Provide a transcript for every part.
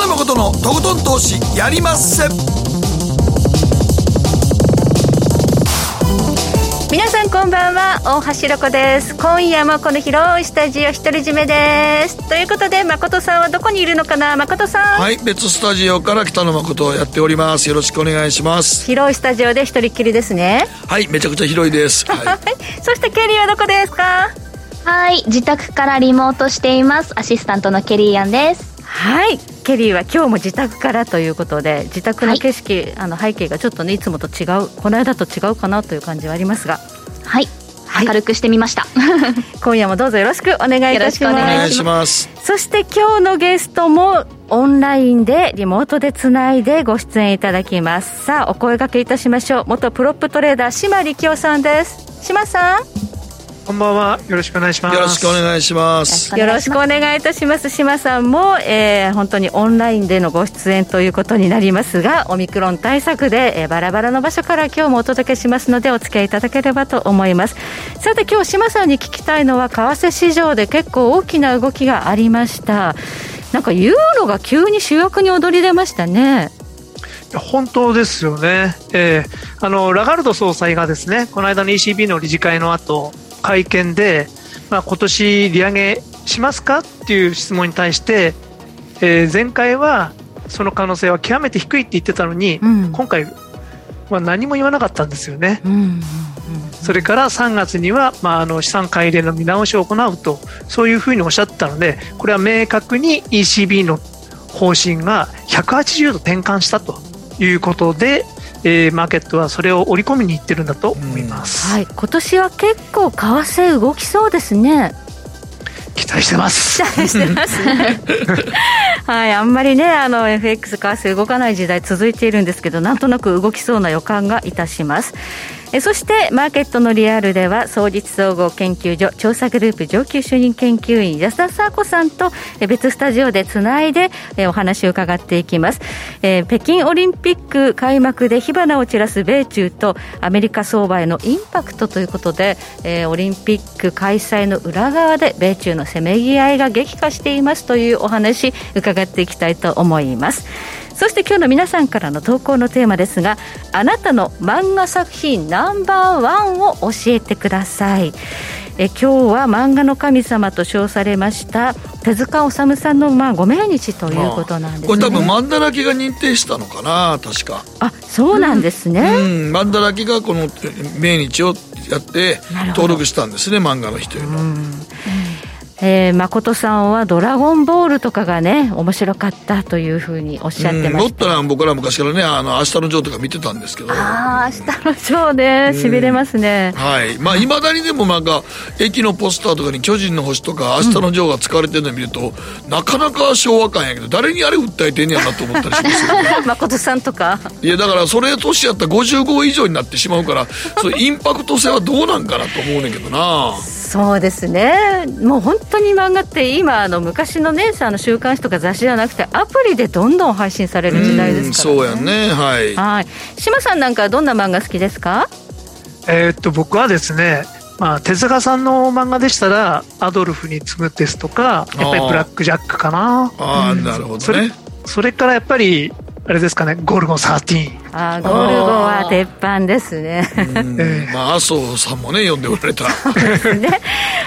野誠のとことん投資やりまっせ皆さんこんばんは大橋ロコです。今夜もこの広いスタジオ独り占めです。ということで誠さんはどこにいるのかな誠さん。はい別スタジオから北野誠をやっております。よろしくお願いします。広いスタジオで一人っきりですね。はいめちゃくちゃ広いです。はい。そしてケリーはどこですか？はい自宅からリモートしています。アシスタントのケリーアンですはい。ケリーは今日も自宅からということで自宅の景色、はい、あの背景がちょっとねいつもと違うこの間と違うかなという感じはありますが。はい。はい、明るくしてみました。今夜もどうぞよろしくお願いいたします。お願いします。そして今日のゲストもオンラインでリモートでつないでご出演いただきます。さあお声掛けいたしましょう。元プロップトレーダー島力夫さんです。島さんこんばんは。よろしくお願いします。よろしくお願いします。よろしくお願いいたします。島さんも、えー、本当にオンラインでのご出演ということになりますが、オミクロン対策で、えー、バラバラの場所から今日もお届けしますので、お付き合いいただければと思います。さて、今日島さんに聞きたいのは、為替市場で結構大きな動きがありました。なんかユーロが急に主役に躍り出ましたね。本当ですよね、えー、あのラガルド総裁がですねこの間の ECB の理事会の後会見で、まあ、今年利上げしますかっていう質問に対して、えー、前回はその可能性は極めて低いって言ってたのに、うん、今回は何も言わなかったんですよね。うんうんうん、それから3月には、まあ、あの資産改良の見直しを行うとそういうふうにおっしゃったのでこれは明確に ECB の方針が180度転換したということで、えー、マーケットはそれを織り込みにいってるんだと思います、はい、今年は結構為替動きそうですね。期待してます。期待してます。ねはい。あんまりねあの FX 為替動かない時代続いているんですけどなんとなく動きそうな予感がいたしますえそしてマーケットのリアルでは総実総合研究所調査グループ上級主任研究員安田沙子さんと別スタジオでつないでえお話を伺っていきます、えー、北京オリンピック開幕で火花を散らす米中とアメリカ相場へのインパクトということで、えー、オリンピック開催の裏側で米中のせめぎ合いが激化していますというお話伺っていきたいと思います。そして今日の皆さんからの投稿のテーマですがあなたの漫画作品ナンバーワンを教えてください。え今日は漫画の神様と称されました手塚治虫さんのまあご命日ということなんです、ね、これ多分マンダラキが認定したのかな確か。あそうなんですね、うん、マンダラキがこの命日をやって登録したんですね漫画の日というのは、うんえー、誠さんは「ドラゴンボール」とかがね面白かったというふうにおっしゃってました、うん、ったら僕ら昔からね「あの明日のジョー」とか見てたんですけど。ああ明日のジョーねしびれますね、うん、はい。まあいまだにでもなんか駅のポスターとかに「巨人の星」とか「明日のジョー」が使われてるのを見ると、うん、なかなか昭和感やけど誰にあれ訴えてんねやなと思ったりしますよ、ね、誠さんとか。いやだからそれ年やったら55以上になってしまうからそインパクト性はどうなんかなと思うねんけどな。そうですね。もう本当に漫画って今あの昔のねあの週刊誌とか雑誌じゃなくてアプリでどんどん配信される時代ですから、ね、そうやね。はい。はい。島さんなんかどんな漫画好きですか？えー、っと僕はですねまあ、手塚さんの漫画でしたら「アドルフに次ぐ」ですとかやっぱり「ブラック・ジャック」かな。ああ、うん、なるほど、ね、それそれからやっぱりあれですかね、ゴルゴ13。あゴルゴは鉄板ですね。まあ、麻生さんもね、読んでおられた。ね、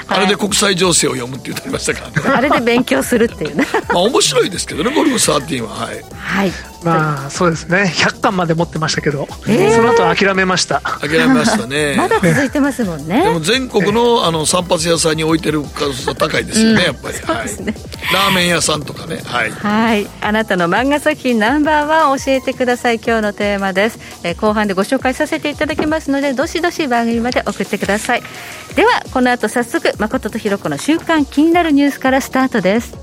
あれで国際情勢を読むって言ってましたからね。あれで勉強するっていうね。まあ、面白いですけどね、ゴルゴ13は。はい。はい。まあそうですね。100巻まで持ってましたけど、えー、その後諦めました。諦めましたね。まだ続いてますもんね。でも全国のあの散髪屋さんに置いてる数が高いですよね、うん、やっぱり、はい、ラーメン屋さんとかね。はい、はい、あなたの漫画作品ナンバーワン教えてください。今日のテーマです、えー、後半でご紹介させていただきますのでどしどし番組まで送ってください。ではこの後早速誠とひろ子の週刊気になるニュースからスタートです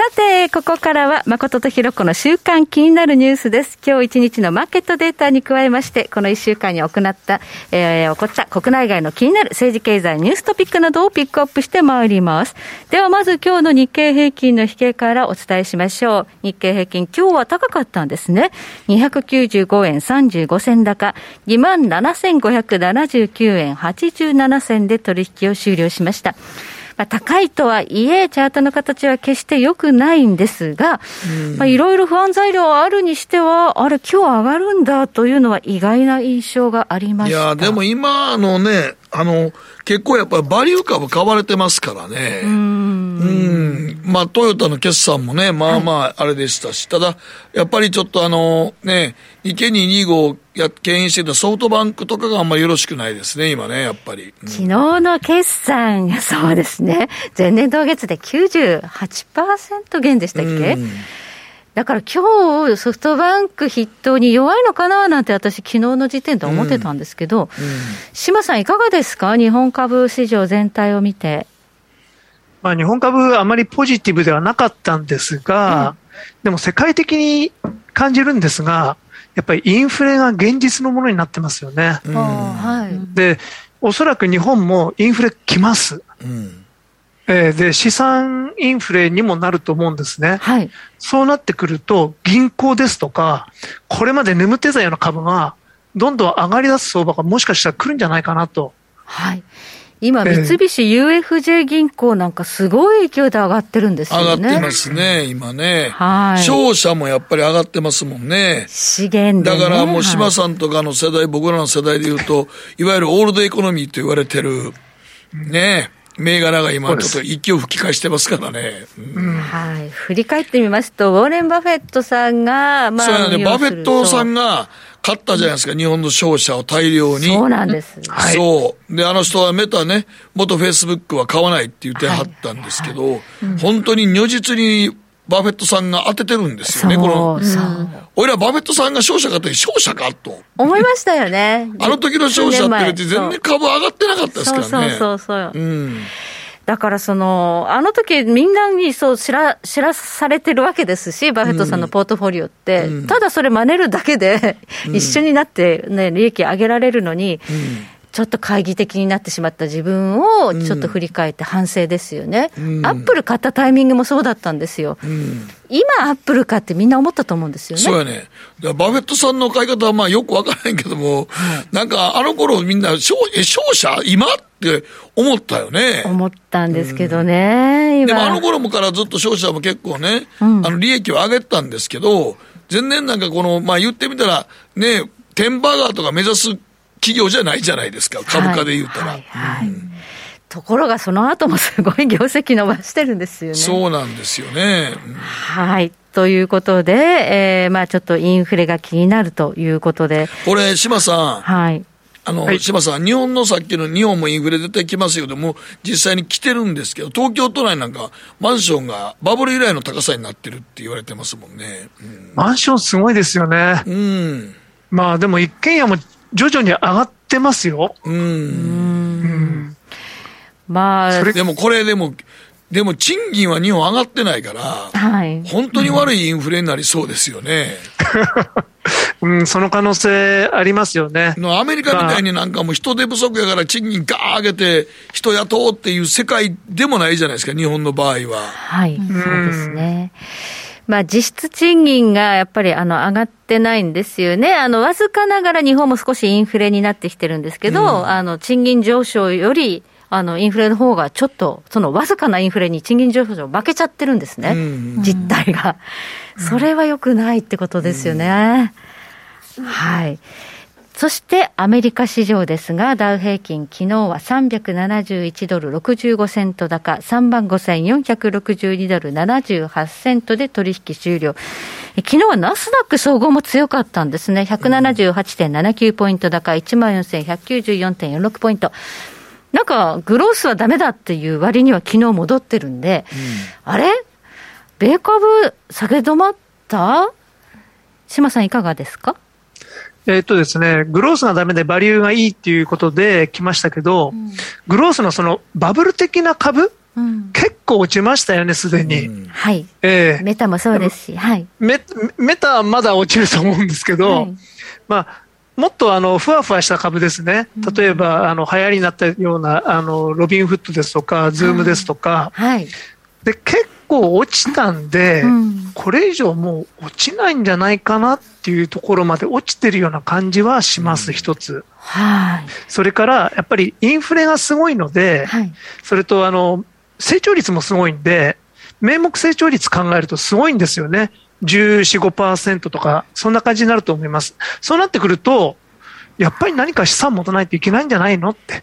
さて、ここからは、誠とひろこの週間気になるニュースです。今日一日のマーケットデータに加えまして、この一週間に行った、えー、起こった国内外の気になる政治経済ニューストピックなどをピックアップしてまいります。では、まず今日の日経平均の引けからお伝えしましょう。日経平均、今日は高かったんですね。295円35銭高、27,579円87銭で取引を終了しました。まあ、高いとはいえ、チャートの形は決して良くないんですが、いろいろ不安材料あるにしては、あれ、今日上がるんだというのは意外な印象がありました。いや、でも今のね、あの、結構やっぱりバリュー株買われてますからね。うん。うんまあ、トヨタの決算もね、まあまあ、あれでしたし、はい、ただ、やっぱりちょっとあの、ね、池に2号や、牽引してたソフトバンクとかがあんまりよろしくないですね、今ね、やっぱり。うん、昨日の決算、そうですね。前年同月で98%減でしたっけ、うんだから今日ソフトバンク筆頭に弱いのかななんて私、昨日の時点で思ってたんですけど、志、う、麻、ん、さん、いかがですか、日本株市場全体を見て。まあ、日本株、あまりポジティブではなかったんですが、うん、でも世界的に感じるんですが、やっぱりインフレが現実のものになってますよね。うん、はい、で、おそらく日本もインフレ来ます。うんえー、で、資産インフレにもなると思うんですね。はい。そうなってくると、銀行ですとか、これまで眠ってたような株が、どんどん上がり出す相場がもしかしたら来るんじゃないかなと。はい。今、三菱 UFJ 銀行なんかすごい勢いで上がってるんですよね。上がってますね、今ね。はい。商社もやっぱり上がってますもんね。資源で、ね、だからもう島さんとかの世代、僕らの世代で言うと、いわゆるオールドエコノミーと言われてる、ね銘柄が今、ちょっと息を吹き返してますからね。うん、はい。振り返ってみますと、ウォーレン・バフェットさんが、まあ、そうやね、バフェットさんが、買ったじゃないですか、日本の商社を大量に。そうなんです。はい、そう。で、あの人はメタね、元フェイスブックは買わないって言ってはったんですけど、はいはいうん、本当に如実にバフェットさんが当ててるんですよね、この。うん、俺らバフェットさんが商社買った時、商社かと。思いましたよね。あの時の商社って全然株上がってなかったですからね。そうそうそう。うん。だからその、あの時みんなにそう知ら知らされてるわけですし、バフェットさんのポートフォリオって、うん、ただそれ真似るだけで、一緒になってね、利益上げられるのに、うんちょっと懐疑的になってしまった自分をちょっと振り返って反省ですよね、うん、アップル買ったタイミングもそうだったんですよ、うん、今、アップル買ってみんな思ったと思うんですよね。そうやね。バフェットさんの買い方はまあよくわからへんけども、なんかあの頃みんな、商商社今って思ったよね。思ったんですけどね、うん、でもあの頃もからずっと商社も結構ね、あの利益を上げたんですけど、前年なんかこの、まあ言ってみたら、ね、テンバーガーとか目指す企業じゃないじゃないですか、株価で言うたら。はい、はいうんところがその後もすごい業績伸ばしてるんですよね。そうなんですよね。うん、はい。ということで、えー、まあちょっとインフレが気になるということで。これ、島さん。はい。あの、はい、島さん、日本のさっきの日本もインフレ絶対来ますよでも、実際に来てるんですけど、東京都内なんか、マンションがバブル以来の高さになってるって言われてますもんね。うん、マンションすごいですよね。うん。まあでも一軒家も徐々に上がってますよ。うん。うんまあ、でもこれでも、でも賃金は日本上がってないから、はい、本当に悪いインフレになりそうですよね。うん、その可能性ありますよね。アメリカみたいになんかもう人手不足やから賃金ガー上げて人雇おうっていう世界でもないじゃないですか、日本の場合は。はい、そうですね。まあ、実質賃金がやっぱりあの上がってないんですよね。あの、わずかながら日本も少しインフレになってきてるんですけど、うん、あの、賃金上昇より、あの、インフレの方がちょっと、そのわずかなインフレに賃金上昇負けちゃってるんですね。うん、実態が。それは良くないってことですよね。うん、はい。そしてアメリカ市場ですが、ダウ平均、昨日は371ドル65セント高、3万5462ドル78セントで取引終了。昨日はナスダック総合も強かったんですね。178.79ポイント高、14,194.46ポイント。なんか、グロースはダメだっていう割には昨日戻ってるんで、うん、あれ？米株下げ止まった？島さんいかがですか？えっとですね、グロースがダメでバリューがいいっていうことで来ましたけど、うん、グロースのそのバブル的な株、うん、結構落ちましたよね、すでに。うん、はい。ええ。ー、メタもそうですし、はい。メメタはまだ落ちると思うんですけど、はい、まあ、もっとあのふわふわした株ですね、例えばあの流行りになったようなあのロビンフッドですとか、ズームですとか、はい、で結構落ちたんで、うん、これ以上もう落ちないんじゃないかなっていうところまで落ちてるような感じはします、一、うん、つ。はい。それからやっぱりインフレがすごいので、はい、それとあの成長率もすごいんで、名目成長率考えるとすごいんですよね。14、5%とか、そんな感じになると思います。そうなってくると、やっぱり何か資産持たないといけないんじゃないのって。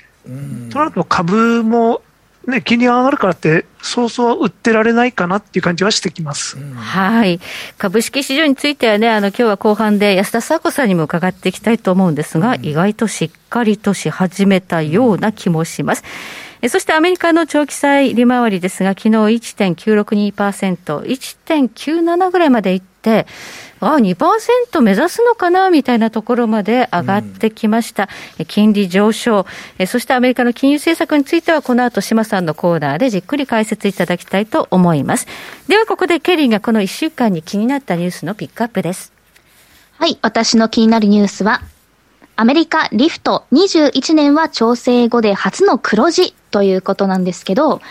となると株もね、金利が上がるからって、そうそう売ってられないかなっていう感じはしてきます。はい。株式市場についてはね、あの、今日は後半で安田佐子さんにも伺っていきたいと思うんですが、うん、意外としっかりとし始めたような気もします。そしてアメリカの長期債利回りですが、昨日1.962%、1.97ぐらいまでいって、ああ、2%目指すのかなみたいなところまで上がってきました。うん、金利上昇、そしてアメリカの金融政策については、この後、島さんのコーナーでじっくり解説いただきたいと思います。では、ここでケリーがこの1週間に気になったニュースのピックアップです。はい、私の気になるニュースは、アメリカリフト21年は調整後で初の黒字ということなんですけど、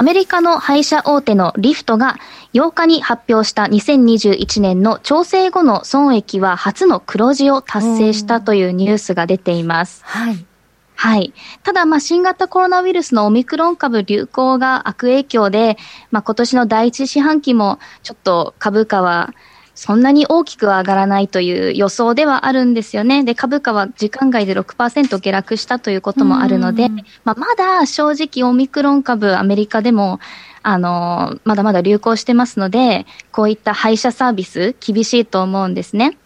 アメリカの配車大手のリフトが8日に発表した2021年の調整後の損益は初の黒字を達成したというニュースが出ています。はい。はい。ただ、まあ、新型コロナウイルスのオミクロン株流行が悪影響で、まあ、今年の第一四半期もちょっと株価はそんなに大きくは上がらないという予想ではあるんですよね。で、株価は時間外で6%下落したということもあるので、まあ、まだ正直オミクロン株アメリカでもあの、まだまだ流行してますので、こういった配車サービス厳しいと思うんですね。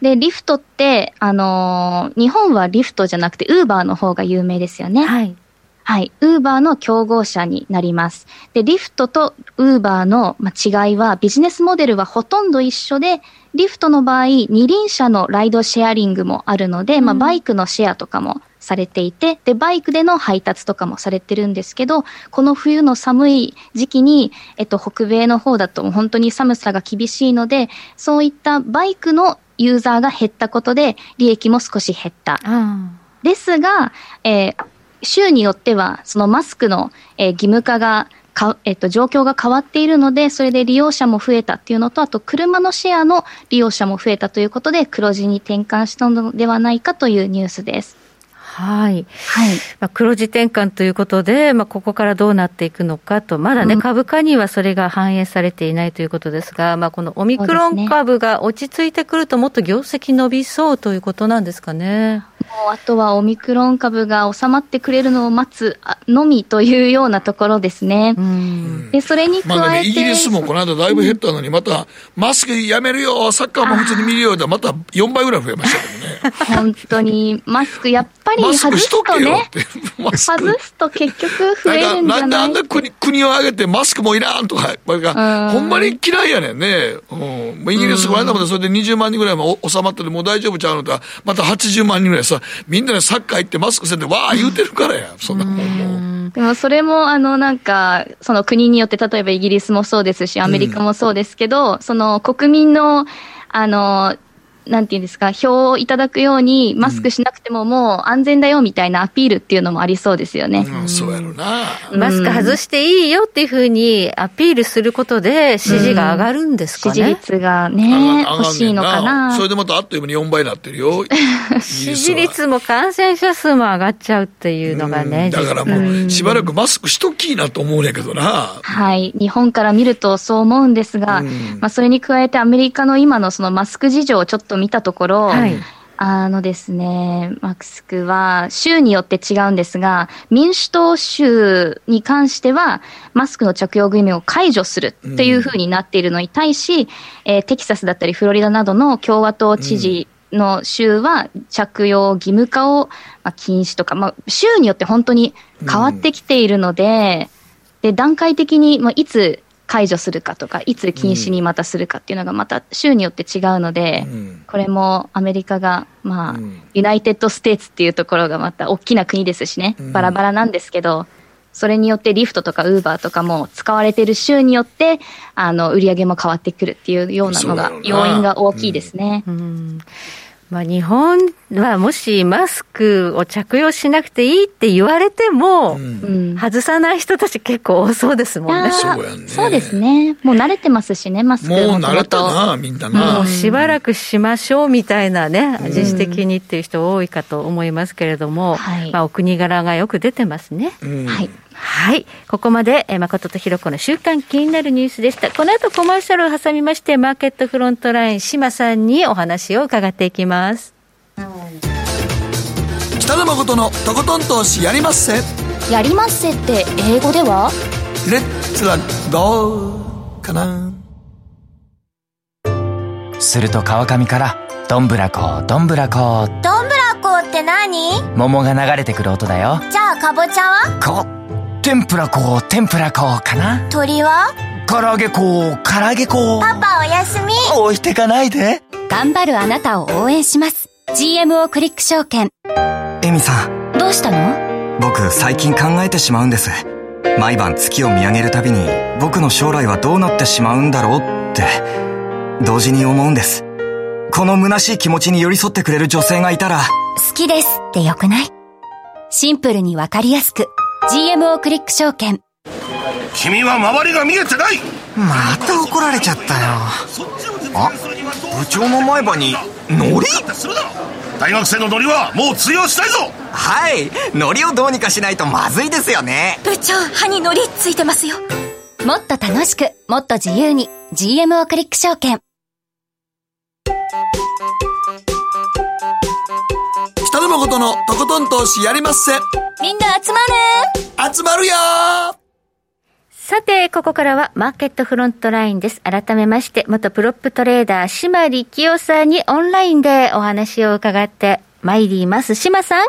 で、リフトって、あの、日本はリフトじゃなくて、ウーバーの方が有名ですよね。はい。はい。ウーバーの競合者になります。で、リフトとウーバーの違いは、ビジネスモデルはほとんど一緒で、リフトの場合、二輪車のライドシェアリングもあるので、まあ、バイクのシェアとかもされていて、で、バイクでの配達とかもされてるんですけど、この冬の寒い時期に、えっと、北米の方だと本当に寒さが厳しいので、そういったバイクのユーザーが減ったことで、利益も少し減った。ですが、えー、州によっては、そのマスクの、えー、義務化がか、えっと、状況が変わっているので、それで利用者も増えたっていうのと、あと、車のシェアの利用者も増えたということで、黒字に転換したのではないかというニュースです。はい。はい。まあ、黒字転換ということで、まあ、ここからどうなっていくのかと、まだね、うん、株価にはそれが反映されていないということですが、まあ、このオミクロン株が落ち着いてくると、もっと業績伸びそうということなんですかね。もうあとはオミクロン株が収まってくれるのを待つのみというようなところですね。で、それに加えて。まあね、イギリスもこの間だいぶ減ったのに、また、マスクやめるよ、サッカーも普通に見るようで、また4倍ぐらい増えましたけどね。本当に、マスクやっぱり外すとね、外すと結局増えるんじゃない？なんであんな国国を挙げてマスクもいらんとか、ほんまに嫌いやねんね。うん、イギリスこの間までそれで20万人ぐらいも収まってて、もう大丈夫ちゃうのとまた80万人ぐらいさ、みんなでサッカー行ってマスクせんで、わー言うてるからや、そんなもんもう。でもそれも、あの、なんか、その国によって、例えばイギリスもそうですし、アメリカもそうですけど、うん、その国民の、あの、なんていうんですか、票をいただくように、マスクしなくてももう安全だよみたいなアピールっていうのもありそうですよね。うん、そうやろな。マスク外していいよっていうふうにアピールすることで、支持が上がるんですかね？支持率がね、欲しいのかな。それでまたあっという間に4倍になってるよ。支持率も感染者数も上がっちゃうっていうのがね。だからもう、しばらくマスクしときいなと思うんやけどな。はい。日本から見るとそう思うんですが、まあそれに加えてアメリカの今のそのマスク事情をちょっと見たところ、はい、あのですね、マスクは州によって違うんですが、民主党州に関しては、マスクの着用義務を解除するっていうふうになっているのに対し、うん、えー、テキサスだったりフロリダなどの共和党知事の州は着用義務化を禁止とか、まあ、州によって本当に変わってきているので、うん、で段階的に、まあ、いつ解除するかとか、いつ禁止にまたするかっていうのがまた州によって違うので、うん、これもアメリカが、まあ、うん、ユナイテッド・ステーツっていうところがまた大きな国ですしね、バラバラなんですけど、それによってリフトとかウーバーとかも使われてる州によって、あの、売り上げも変わってくるっていうようなのが、要因が大きいですね。うん、うんまあ、日本はもしマスクを着用しなくていいって言われても、うん、外さない人たち結構多そうですもんね。そうやね。そうですね。もう慣れてますしね、マスクもう慣れたな、みんなな。もうしばらくしましょうみたいなね、自主的にっていう人多いかと思いますけれども、はい、まあ、お国柄がよく出てますね。はい。はい。ここまで、え誠とひろこの週間気になるニュースでした。この後コマーシャルを挟みまして、マーケットフロントライン、島さんにお話を伺っていきます。北野誠のとことん投資やりまっせ。やりまっせって英語では？レッツラゴーかな。すると川上から、どんぶらこ、どんぶらこ。どんぶらこって何？桃が流れてくる音だよ。じゃあかぼちゃは？こ天ぷら粉、天ぷら粉かな鳥は？唐揚げ粉、唐揚げ粉。パパおやすみ。置いてかないで。頑張るあなたを応援します。GMO クリック証券。エミさん。どうしたの？僕、最近考えてしまうんです。毎晩月を見上げるたびに、僕の将来はどうなってしまうんだろうって、同時に思うんです。この虚しい気持ちに寄り添ってくれる女性がいたら、好きですってよくない？シンプルにわかりやすく。GMO クリック証券。君は周りが見えてない。また怒られちゃったよ。あ部長の前歯にノリ大学生のノリはもう通用したいぞ。はい。ノリをどうにかしないとまずいですよね。部長歯にノリついてますよ。もっと楽しくもっと自由に GMO クリック証券誠のとことん投資やりまっせみんな集まる集まるよさて、ここからはマーケットフロントラインです。改めまして、元プロップトレーダー、島力夫さんにオンラインでお話を伺ってまいります。島さん。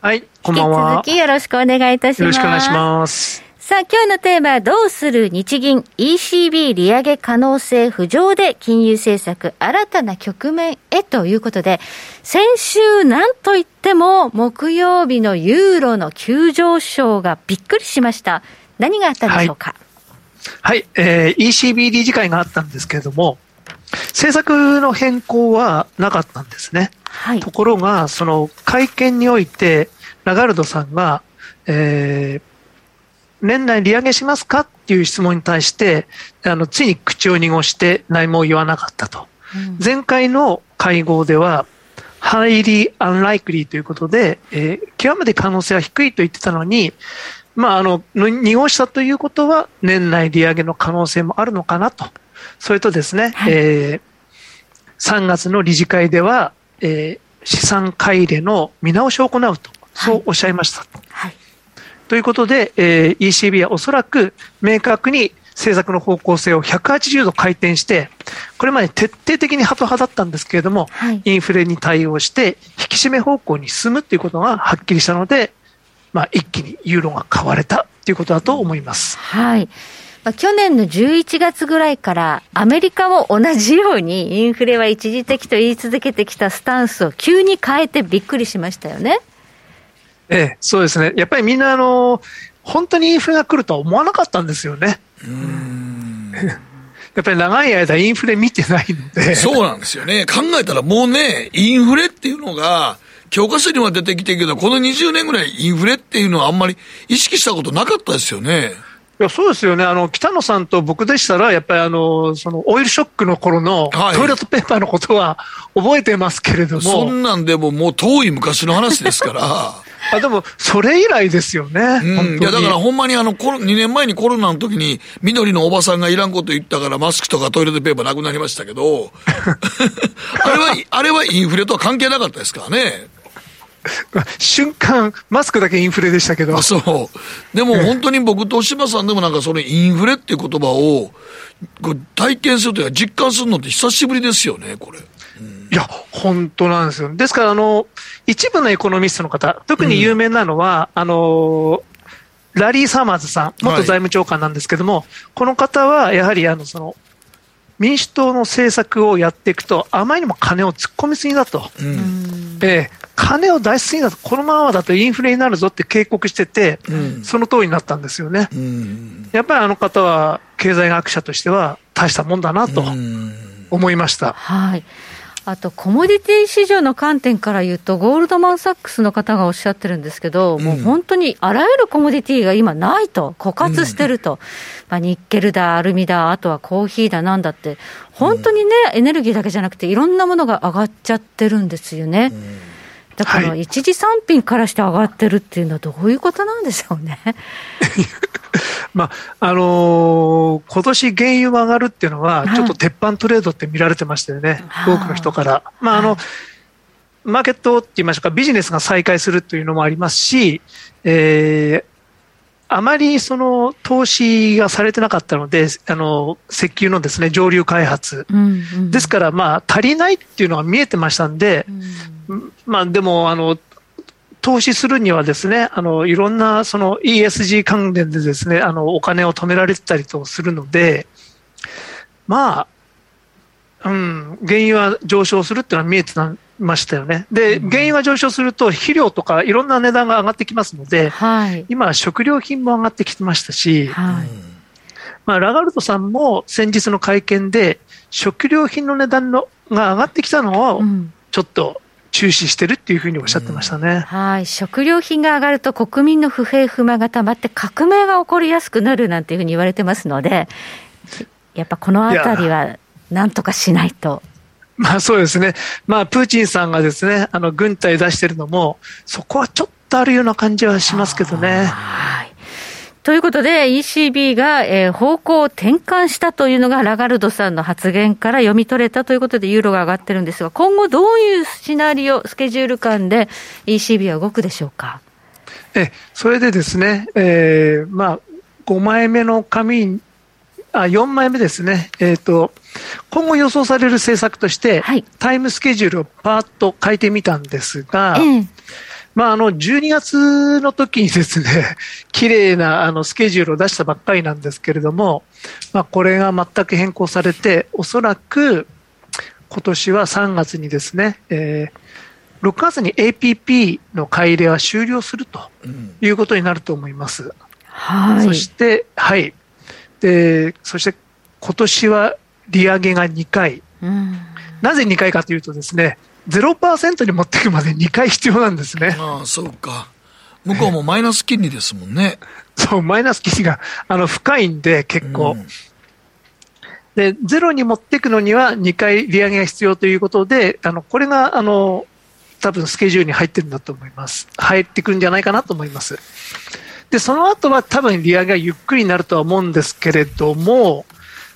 はい、こんばんは。引き続きよろしくお願いいたします。よろしくお願いします。さあ、今日のテーマは、どうする日銀 ECB 利上げ可能性浮上で金融政策新たな局面へということで、先週なんといっても木曜日のユーロの急上昇がびっくりしました。何があったんでしょうか？はい、はい、えー、ECB 理事会があったんですけれども、政策の変更はなかったんですね。はい、ところが、その会見において、ラガルドさんが、えー、年内利上げしますか？っていう質問に対して、あの、ついに口を濁して何も言わなかったと。うん、前回の会合では、 highly unlikely ということで、えー、極めて可能性は低いと言ってたのに、まあ、あの、濁したということは、年内利上げの可能性もあるのかなと。それとですね、はい、えー、3月の理事会では、えー、資産買い入れの見直しを行うと、そうおっしゃいました。はいはいということで、えー、ECB はおそらく明確に政策の方向性を180度回転して、これまで徹底的にハト派だったんですけれども、はい、インフレに対応して引き締め方向に進むということがはっきりしたので、まあ、一気にユーロが買われたということだと思います。はいまあ、去年の11月ぐらいからアメリカも同じようにインフレは一時的と言い続けてきたスタンスを急に変えてびっくりしましたよね。ええ、そうですね。やっぱりみんな、あの、本当にインフレが来るとは思わなかったんですよね。やっぱり長い間インフレ見てないので。そうなんですよね。考えたらもうね、インフレっていうのが、教科書には出てきてるけど、この20年ぐらいインフレっていうのはあんまり意識したことなかったですよね。いやそうですよね、あの北野さんと僕でしたら、やっぱりあのそのオイルショックの頃のトイレットペーパーのことは覚えてますけれども、そんなんでももう遠い昔の話ですから。あでも、それ以来ですよね。うん、いや、だからほんまにあの、2年前にコロナの時に、緑のおばさんがいらんこと言ったから、マスクとかトイレットペーパーなくなりましたけど、あれは、あれはインフレとは関係なかったですからね。瞬間、マスクだけインフレでしたけど。そう。でも本当に僕と島さんでもなんかそれインフレっていう言葉を体験するというか実感するのって久しぶりですよね、これ。いや、本当なんですよ。ですから、あの、一部のエコノミストの方、特に有名なのは、うん、あの、ラリー・サマーズさん、元財務長官なんですけども、はい、この方は、やはり、あの、その、民主党の政策をやっていくと、あまりにも金を突っ込みすぎだと、うんええ金を出しすぎだと、このままだとインフレになるぞって警告してて、うんその通りになったんですよね。うんやっぱりあの方は経済学者としては大したもんだなとうん思いました。はい。あと、コモディティ市場の観点から言うと、ゴールドマン・サックスの方がおっしゃってるんですけど、もう本当にあらゆるコモディティが今ないと、枯渇してると。まあ、ニッケルだ、アルミだ、あとはコーヒーだ、なんだって、本当にね、エネルギーだけじゃなくて、いろんなものが上がっちゃってるんですよね。だから、はい。一次産品からして上がってるっていうのはどういうことなんでしょうね。まああのー今年原油が上がるっていうのは、はい。ちょっと鉄板トレードって見られてましたよね、はい多くの人から。まああのマーケットって言いましょうか、ビジネスが再開するというのもありますし、えーあまりその投資がされてなかったので、あの石油のですね上流開発、うんうん。ですから、まあ、足りないっていうのは見えてましたんで、まあ、でも、あの、投資するにはですね、あの、いろんな、その ESG 関連でですね、あの、お金を止められてたりとするので、まあ、うん、原油は上昇するっていうのは見えてましたよね。で、原油が上昇すると、肥料とかいろんな値段が上がってきますので、はい。今、食料品も上がってきてましたし、はい。まあ、ラガルドさんも先日の会見で、食料品の値段のが上がってきたのをうんちょっと注視してるっていうふうにおっしゃってましたね。はい、食料品が上がると国民の不平不満がたまって革命が起こりやすくなるなんていうふうに言われてますので、やっぱこのあたりはなんとかしないと。まあそうですね。まあプーチンさんがですね、あの軍隊出してるのも、そこはちょっとあるような感じはしますけどね。はい。ということで ECB が、えー方向を転換したというのがラガルドさんの発言から読み取れたということでユーロが上がってるんですが、今後どういうシナリオ、スケジュール感で ECB は動くでしょうか？え、それでですね、えーまあ5枚目の紙あ、4枚目ですね。えっ、と、今後予想される政策として、はいタイムスケジュールをパーッと書いてみたんですが、ええまあ、あの、12月の時にですね、綺麗なあのスケジュールを出したばっかりなんですけれども、まあ、これが全く変更されて、おそらく今年は3月にですね、えー6月に APP の買い入れは終了するということになると思います。はい。そして、はい。で、そして今年は利上げが2回。うんなぜ2回かというとですね、0%に持っていくまで2回必要なんですね。ああ、そうか。向こうもマイナス金利ですもんね。そう、マイナス金利があの深いんで、結構。うんで、ゼロに持っていくのには2回利上げが必要ということで、あのこれがあの多分スケジュールに入ってるんだと思います。入ってくるんじゃないかなと思います。で、その後は多分利上げがゆっくりになるとは思うんですけれども、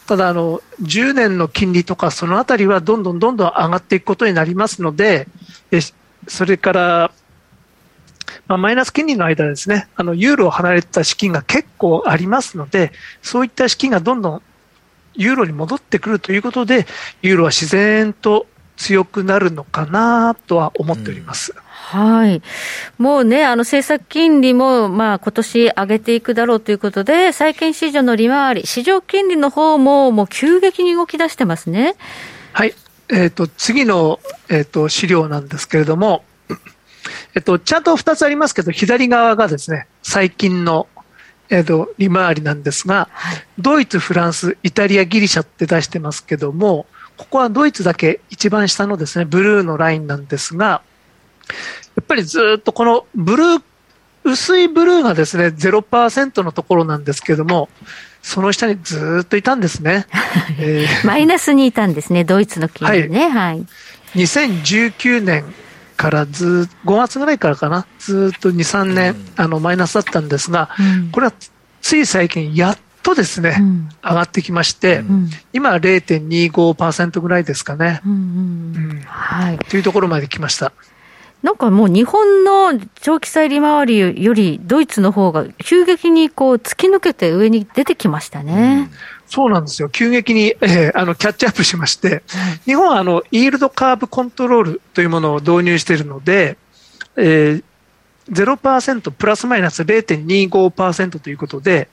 ただあの、10年の金利とかそのあたりはどんどんどんどん上がっていくことになりますので、えそれから、まあ、マイナス金利の間ですね、あの、ユーロを離れた資金が結構ありますので、そういった資金がどんどんユーロに戻ってくるということで、ユーロは自然と強くなるのかなとは思っております。はい。もうね、あの政策金利も、まあ今年上げていくだろうということで、債券市場の利回り、市場金利の方ももう急激に動き出してますね。はい。えっ、と、次の、えっ、と、資料なんですけれども、えっと、チャート2つありますけど、左側がですね、最近の、えっと、利回りなんですが、ドイツ、フランス、イタリア、ギリシャって出してますけども、ここはドイツだけ一番下のですね、ブルーのラインなんですが、やっぱりずっとこのブルー、薄いブルーがですね、0%のところなんですけども、その下にずっといたんですね。えーマイナスにいたんですね、ドイツの金利ね。はい。2019年からずっ5月ぐらいからかな、ずっと2、3年、あのマイナスだったんですが、うんこれはつい最近、やっとですね、うん上がってきまして、うん今は0.25%ぐらいですかね、うんうんうんはい。というところまで来ました。なんかもう日本の長期債利回りよりドイツの方が急激にこう突き抜けて上に出てきましたね。そうなんですよ。急激に、えーあの、キャッチアップしまして、日本はあの、イールドカーブコントロールというものを導入しているので、えー、0%プラスマイナス0.25%ということで、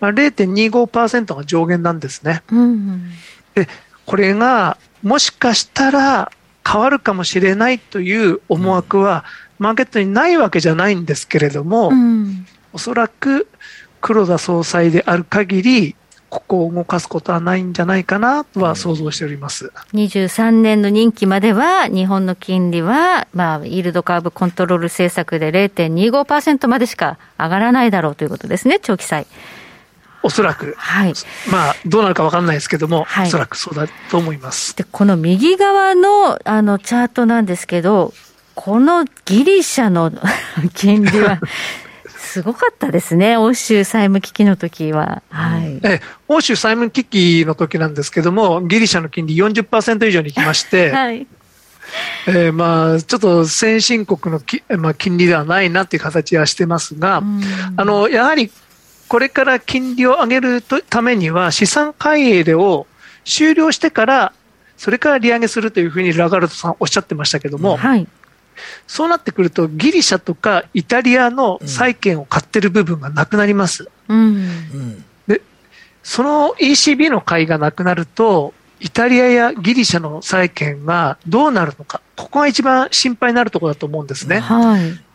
まあ、0.25%が上限なんですね。うんうんで、これがもしかしたら変わるかもしれないという思惑は、マーケットにないわけじゃないんですけれども、うんおそらく黒田総裁である限り、ここを動かすことはないんじゃないかなとは想像しております。23年の任期までは、日本の金利は、まあ、イールドカーブコントロール政策で0.25%までしか上がらないだろうということですね、長期債。おそらく、はい。まあ、どうなるかわかんないですけども、はいおそらくそうだと思います。で、この右側の、あの、チャートなんですけど、このギリシャの 金利は、すごかったですね、欧州債務危機の時は。はい。え欧州債務危機の時なんですけども、ギリシャの金利40%以上に行きまして、はい。えーまあ、ちょっと先進国のき、まあ、金利ではないなっていう形はしてますが、あの、やはりこれから金利を上げるとためには資産買い入れを終了してから、それから利上げするというふうにラガルドさんおっしゃってましたけども、はい。そうなってくるとギリシャとかイタリアの債券を買ってる部分がなくなります。うん。その ECB の買いがなくなると、イタリアやギリシャの債券がどうなるのか、ここが一番心配になるところだと思うんですね。はい。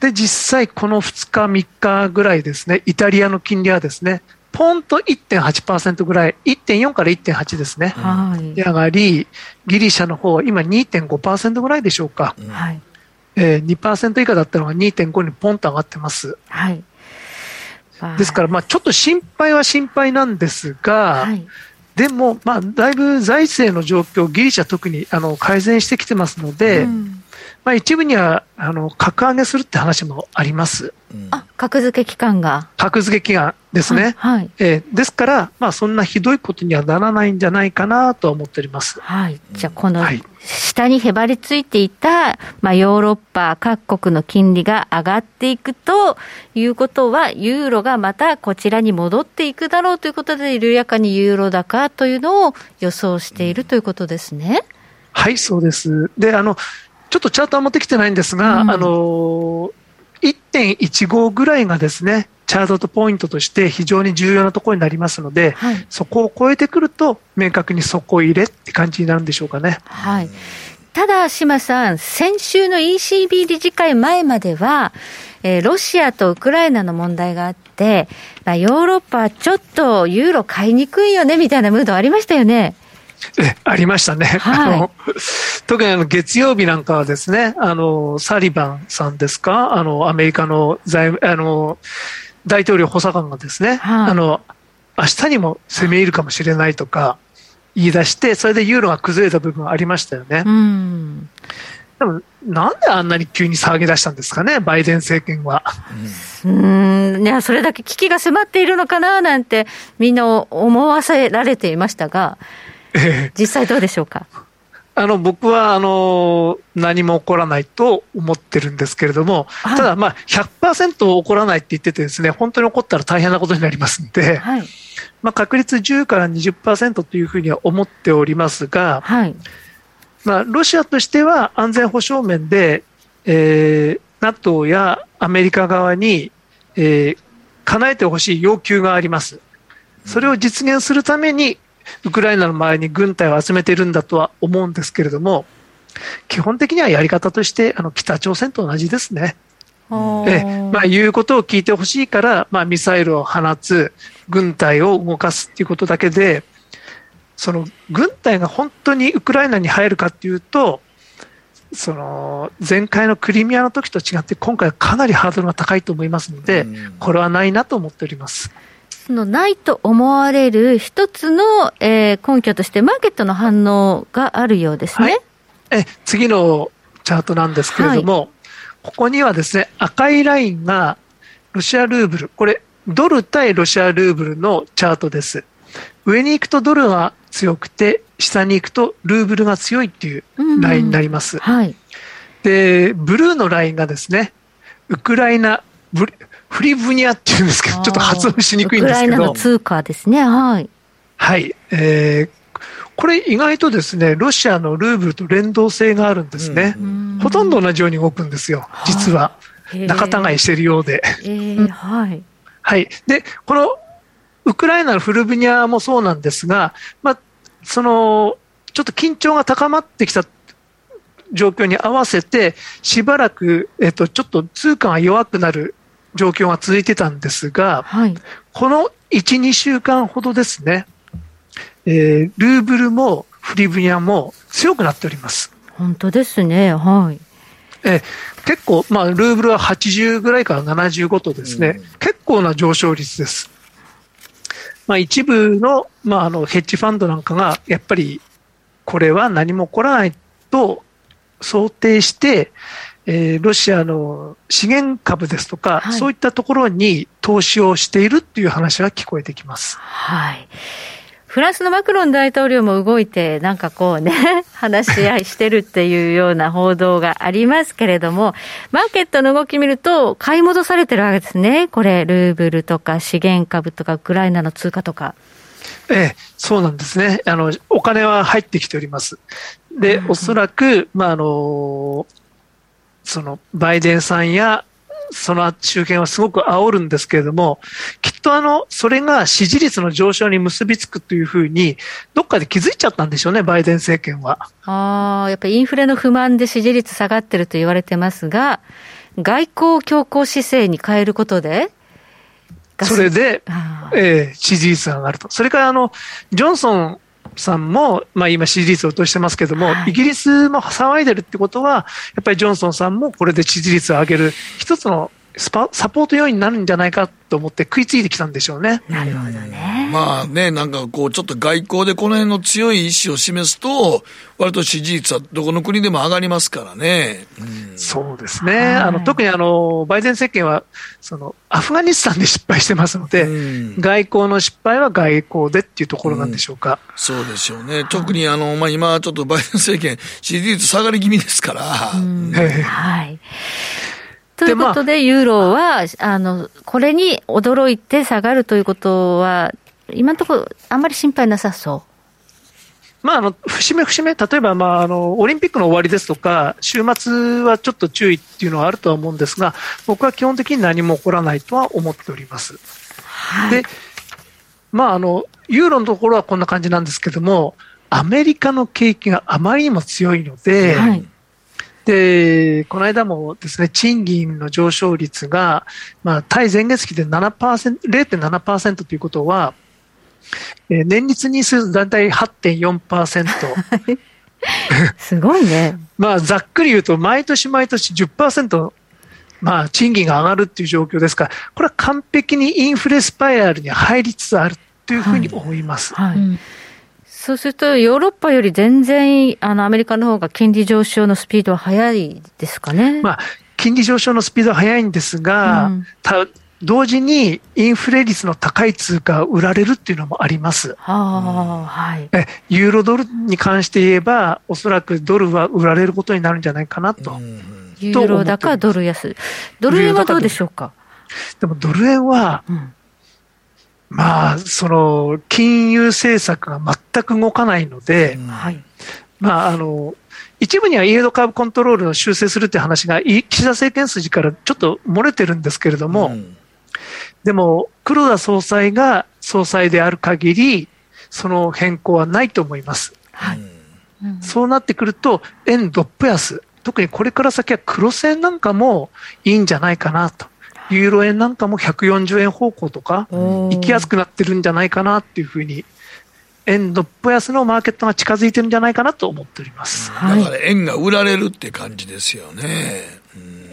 で、実際この2日、3日ぐらいですね、イタリアの金利はですね、ポンと1.8%ぐらい、1.4から1.8ですね。はい。上がり、ギリシャの方は今2.5%ぐらいでしょうか。はい。えー、2%以下だったのが2.5にポンと上がってます。はい。ですから、まあ、ちょっと心配は心配なんですが、はい。でも、まあ、だいぶ財政の状況、ギリシャ特にあの改善してきてますので、うんまあ、一部にはあの格上げするって話もあります。あ、格付け期間が。格付け期間ですね。はい。えーですから、まあ、そんなひどいことにはならないんじゃないかなとは思っております。はい。じゃあ、このはい下にへばりついていた、まあ、ヨーロッパ各国の金利が上がっていくということは、ユーロがまたこちらに戻っていくだろうということで、緩やかにユーロ高というのを予想しているということですね。はい、そうです。で、あの、ちょっとチャートは持ってきてないんですが、うんあの、1.15ぐらいがですね、チャートとポイントとして非常に重要なところになりますので、はい。そこを超えてくると、明確に底入れって感じになるんでしょうかね。はい。ただ、島さん、先週の ECB 理事会前までは、えーロシアとウクライナの問題があって、まあ、ヨーロッパはちょっとユーロ買いにくいよねみたいなムードありましたよね。えありましたね。はいあの特にあの月曜日なんかはですね、あの、サリバンさんですか、あの、アメリカの財務、あの、大統領補佐官がですね、はいあの、明日にも攻め入るかもしれないとか言い出して、それでユーロが崩れた部分がありましたよね。うん。でも、なんであんなに急に騒ぎ出したんですかね、バイデン政権は。うーん、いや、それだけ危機が迫っているのかななんて、みんな思わせられていましたが、ええ 実際どうでしょうか？あの、僕は、あの、何も起こらないと思ってるんですけれども、はいただ、まあ、100%起こらないって言っててですね、本当に起こったら大変なことになりますんで、はい。まあ、確率10から20%というふうには思っておりますが、はい。まあ、ロシアとしては安全保障面で、えー、NATO やアメリカ側に、えー、叶えてほしい要求があります。それを実現するために、ウクライナの周りに軍隊を集めているんだとは思うんですけれども、基本的にはやり方として、あの、北朝鮮と同じですね。ええまあ、言うことを聞いてほしいから、まあ、ミサイルを放つ、軍隊を動かすっていうことだけで、その軍隊が本当にウクライナに入るかっていうと、その前回のクリミアの時と違って、今回はかなりハードルが高いと思いますので、これはないなと思っております。そのないと思われる一つの、えー根拠として、マーケットの反応があるようですね。はいえ次のチャートなんですけれども、ここにはですね、赤いラインがロシアルーブル、これ、ドル対ロシアルーブルのチャートです。上に行くとドルが強くて、下に行くとルーブルが強いっていうラインになります。はい。で、ブルーのラインがですね、ウクライナ、フリブニアっていうんですけど、ちょっと発音しにくいんですけどウクライナの、通貨ですね。はい。はい。えーこれ意外とですね、ロシアのルーブルと連動性があるんですね。ほとんど同じように動くんですよ、実は。仲違いしてるようで。えーはい。はい。で、このウクライナのフルブニアもそうなんですが、まあ、その、ちょっと緊張が高まってきた状況に合わせて、しばらく、えっと、ちょっと通貨が弱くなる状況が続いてたんですが、はい。この1、2週間ほどですね、えールーブルもフリブニアも強くなっております。本当ですね。はい。えー結構、まあ、ルーブルは80ぐらいから75とですね、結構な上昇率です。まあ、一部の、まあ、あの、ヘッジファンドなんかが、やっぱり、これは何も起こらないと想定して、えーロシアの資源株ですとか、はいそういったところに投資をしているっていう話が聞こえてきます。はい。フランスのマクロン大統領も動いて、なんかこうね、話し合いしてるっていうような報道がありますけれども、マーケットの動き見ると、買い戻されてるわけですね。これ、ルーブルとか資源株とか、ウクライナの通貨とか。ええ、そうなんですね。あの、お金は入ってきております。で、おそらく、まあ、あの、その、バイデンさんや、その周辺はすごく煽るんですけれども、きっとあの、それが支持率の上昇に結びつくというふうに、どっかで気づいちゃったんでしょうね、バイデン政権は。ああ、やっぱりインフレの不満で支持率下がってると言われてますが、外交強硬姿勢に変えることで、それで、あええ支持率が上がると。それからあの、ジョンソンさんも、まあ今支持率を落としてますけども、はい。イギリスも騒いでるってことは、やっぱりジョンソンさんもこれで支持率を上げる一つのスパサポート要因になるんじゃないかと思って食いついてきたんでしょうね。なるほどね。まあね、なんかこう、ちょっと外交でこの辺の強い意志を示すと、割と支持率はどこの国でも上がりますからね。うんそうですね。はいあの、特にあの、バイデン政権は、その、アフガニスタンで失敗してますので、うん外交の失敗は外交でっていうところなんでしょうか。そうでしょうね。特にあの、まあ今ちょっとバイデン政権、支持率下がり気味ですから。ええはい。ということで、ユーロは、あの、これに驚いて下がるということは、今のところ、あんまり心配なさそまあ、あの、節目節目、例えば、まあ、あの、オリンピックの終わりですとか、週末はちょっと注意っていうのはあるとは思うんですが、僕は基本的に何も起こらないとは思っております。う。はい。で、まあ、あの、ユーロのところはこんな感じなんですけども、アメリカの景気があまりにも強いので、はい。で、この間もですね、賃金の上昇率が、まあ、対前月期で7%、0.7%ということは、えー年率にすると大体8.4%。すごいね。まあ、ざっくり言うと、毎年毎年10%、まあ、賃金が上がるっていう状況ですから、これは完璧にインフレスパイラルに入りつつあるというふうに思います。はい。うんそうすると、ヨーロッパより全然、あの、アメリカの方が金利上昇のスピードは速いですかね。まあ、金利上昇のスピードは速いんですが、うんた同時にインフレ率の高い通貨が売られるっていうのもあります。はあ、はい。えユーロドルに関して言えば、おそらくドルは売られることになるんじゃないかなと。ユーロ高、ドル安。ドル円はどうでしょうか？でもドル円は、うんまあ、その、金融政策が全く動かないので、はい。まあ、あの、一部にはイールドカーブコントロールを修正するって話が、い岸田政権筋からちょっと漏れてるんですけれども、うんでも、黒田総裁が総裁である限り、その変更はないと思います。はい。うんそうなってくると、円ドップ安、特にこれから先は黒線なんかもいいんじゃないかなと。ユーロ円なんかも140円方向とか、行きやすくなってるんじゃないかなっていうふうに、円ドップ安のマーケットが近づいてるんじゃないかなと思っております。はいだから円が売られるって感じですよね。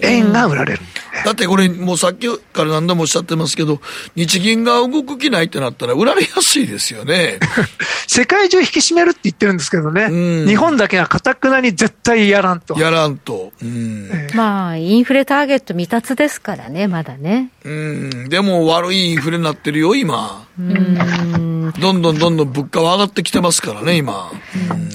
円が売られる。だってこれもうさっきから何度もおっしゃってますけど、日銀が動く気ないってなったら売られやすいですよね。世界中引き締めるって言ってるんですけどね、うん日本だけがかたくなに絶対やらんと。やらんと。うん。ええまあ、インフレターゲット未達ですからね、まだね。うん。でも悪いインフレになってるよ、今。うん。どんどんどんどん物価は上がってきてますからね、今。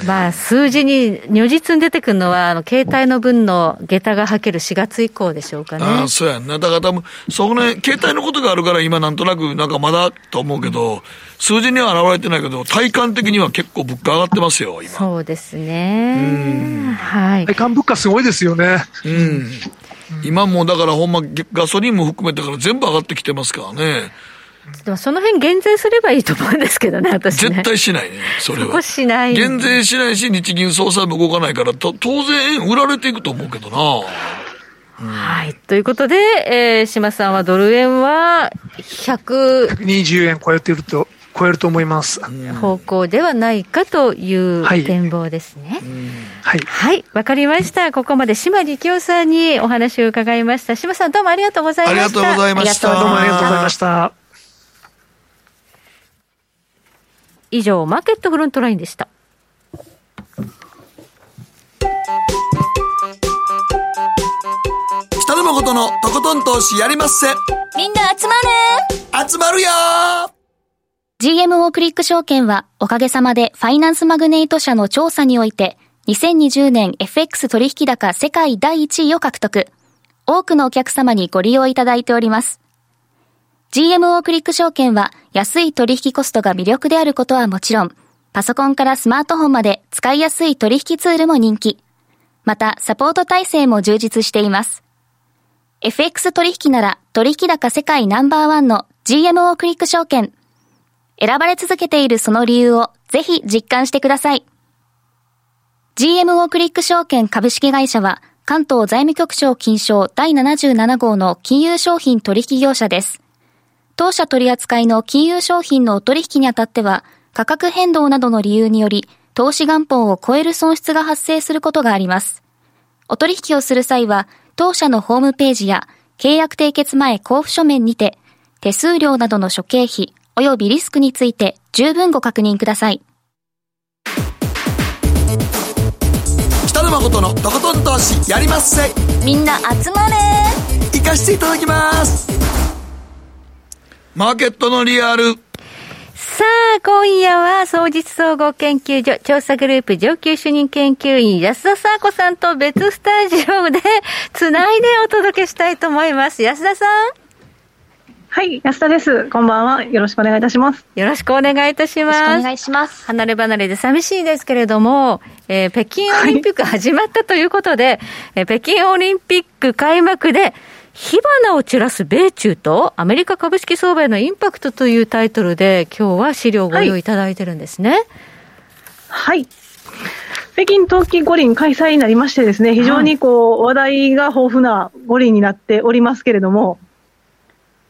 まあ、数字に、如実に出てくるのは、あの、携帯の分の下駄が履ける4月以降でしょうかね。ああ、そうやんな。だから多分、そこね、携帯のことがあるから今なんとなく、なんかまだと思うけど、数字には現れてないけど、体感的には結構物価上がってますよ、今。そうですね。はい。体感物価すごいですよね。うん。今もうだからほんまガソリンも含めてから全部上がってきてますからね。でもその辺減税すればいいと思うんですけどね、私ね。絶対しないね、それは。そこしない。減税しないし、日銀総裁も動かないから、と当然円売られていくと思うけどな。はい。ということで、えー、島さんはドル円は100 120円超えてると、超えると思います。方向ではないかというはい展望ですね。はい。はい。わかりました。ここまで島力夫さんにお話を伺いました。島さんどうもありがとうございました。ありがとうございましたどうもありがとうございました。以上、マーケットフロントラインでした。北野誠のとことん投資やりまっせ。みんな集まる集まるよー GMO クリック証券はおかげさまでファイナンスマグネイト社の調査において2020年 FX 取引高世界第1位を獲得。多くのお客様にご利用いただいております。GMO クリック証券は安い取引コストが魅力であることはもちろん、パソコンからスマートフォンまで使いやすい取引ツールも人気。また、サポート体制も充実しています。FX 取引なら取引高世界ナンバーワンの GMO クリック証券。選ばれ続けているその理由をぜひ実感してください。GMO クリック証券株式会社は関東財務局長金賞第77号の金融商品取引業者です。当社取扱いの金融商品の取引にあたっては価格変動などの理由により投資元本を超える損失が発生することがあります。お取引をする際は当社のホームページや契約締結前交付書面にて手数料などの諸経費及びリスクについて十分ご確認ください。北野誠のとことん投資やりまっせ。みんな集まれ行かしていただきます。マーケットのリアル。さあ、今夜は、総実総合研究所調査グループ上級主任研究員安田沙子さんと別スタジオでつないでお届けしたいと思います。安田さん。はい、安田です。こんばんは。よろしくお願いいたします。よろしくお願いいたします。よろしくお願いします。離れ離れで寂しいですけれども、えー北京オリンピック始まったということで、えー北京オリンピック開幕で、火花を散らす米中とアメリカ株式相場へのインパクトというタイトルで、今日は資料をご用意いただいてるんですね。はい。北京冬季五輪開催になりましてですね、非常にこう、話題が豊富な五輪になっておりますけれども、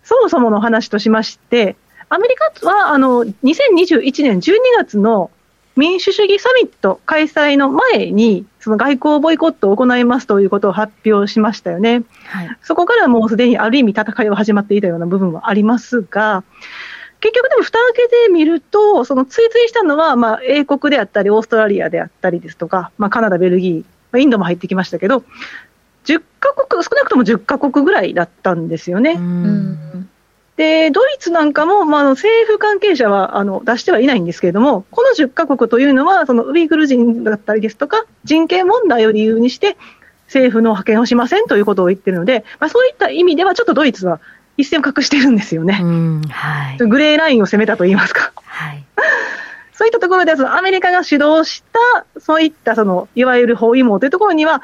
そもそもの話としまして、アメリカは、あの、2021年12月の民主主義サミット開催の前に、その外交ボイコットを行いますということを発表しましたよね。はい。そこからもうすでにある意味戦いは始まっていたような部分はありますが、結局でも蓋開けてみると、その追随したのは、まあ、英国であったり、オーストラリアであったりですとか、まあ、カナダ、ベルギー、まあインドも入ってきましたけど、10カ国、少なくとも10カ国ぐらいだったんですよね。うん。で、ドイツなんかも、まあ、政府関係者はあの出してはいないんですけれども、この10カ国というのは、そのウイグル人だったりですとか、人権問題を理由にして、政府の派遣をしませんということを言ってるので、まあ、そういった意味では、ちょっとドイツは一線を画してるんですよね。うん。はい。グレーラインを攻めたと言いますか。はい。そういったところで、そのアメリカが主導した、そういったその、いわゆる包囲網というところには、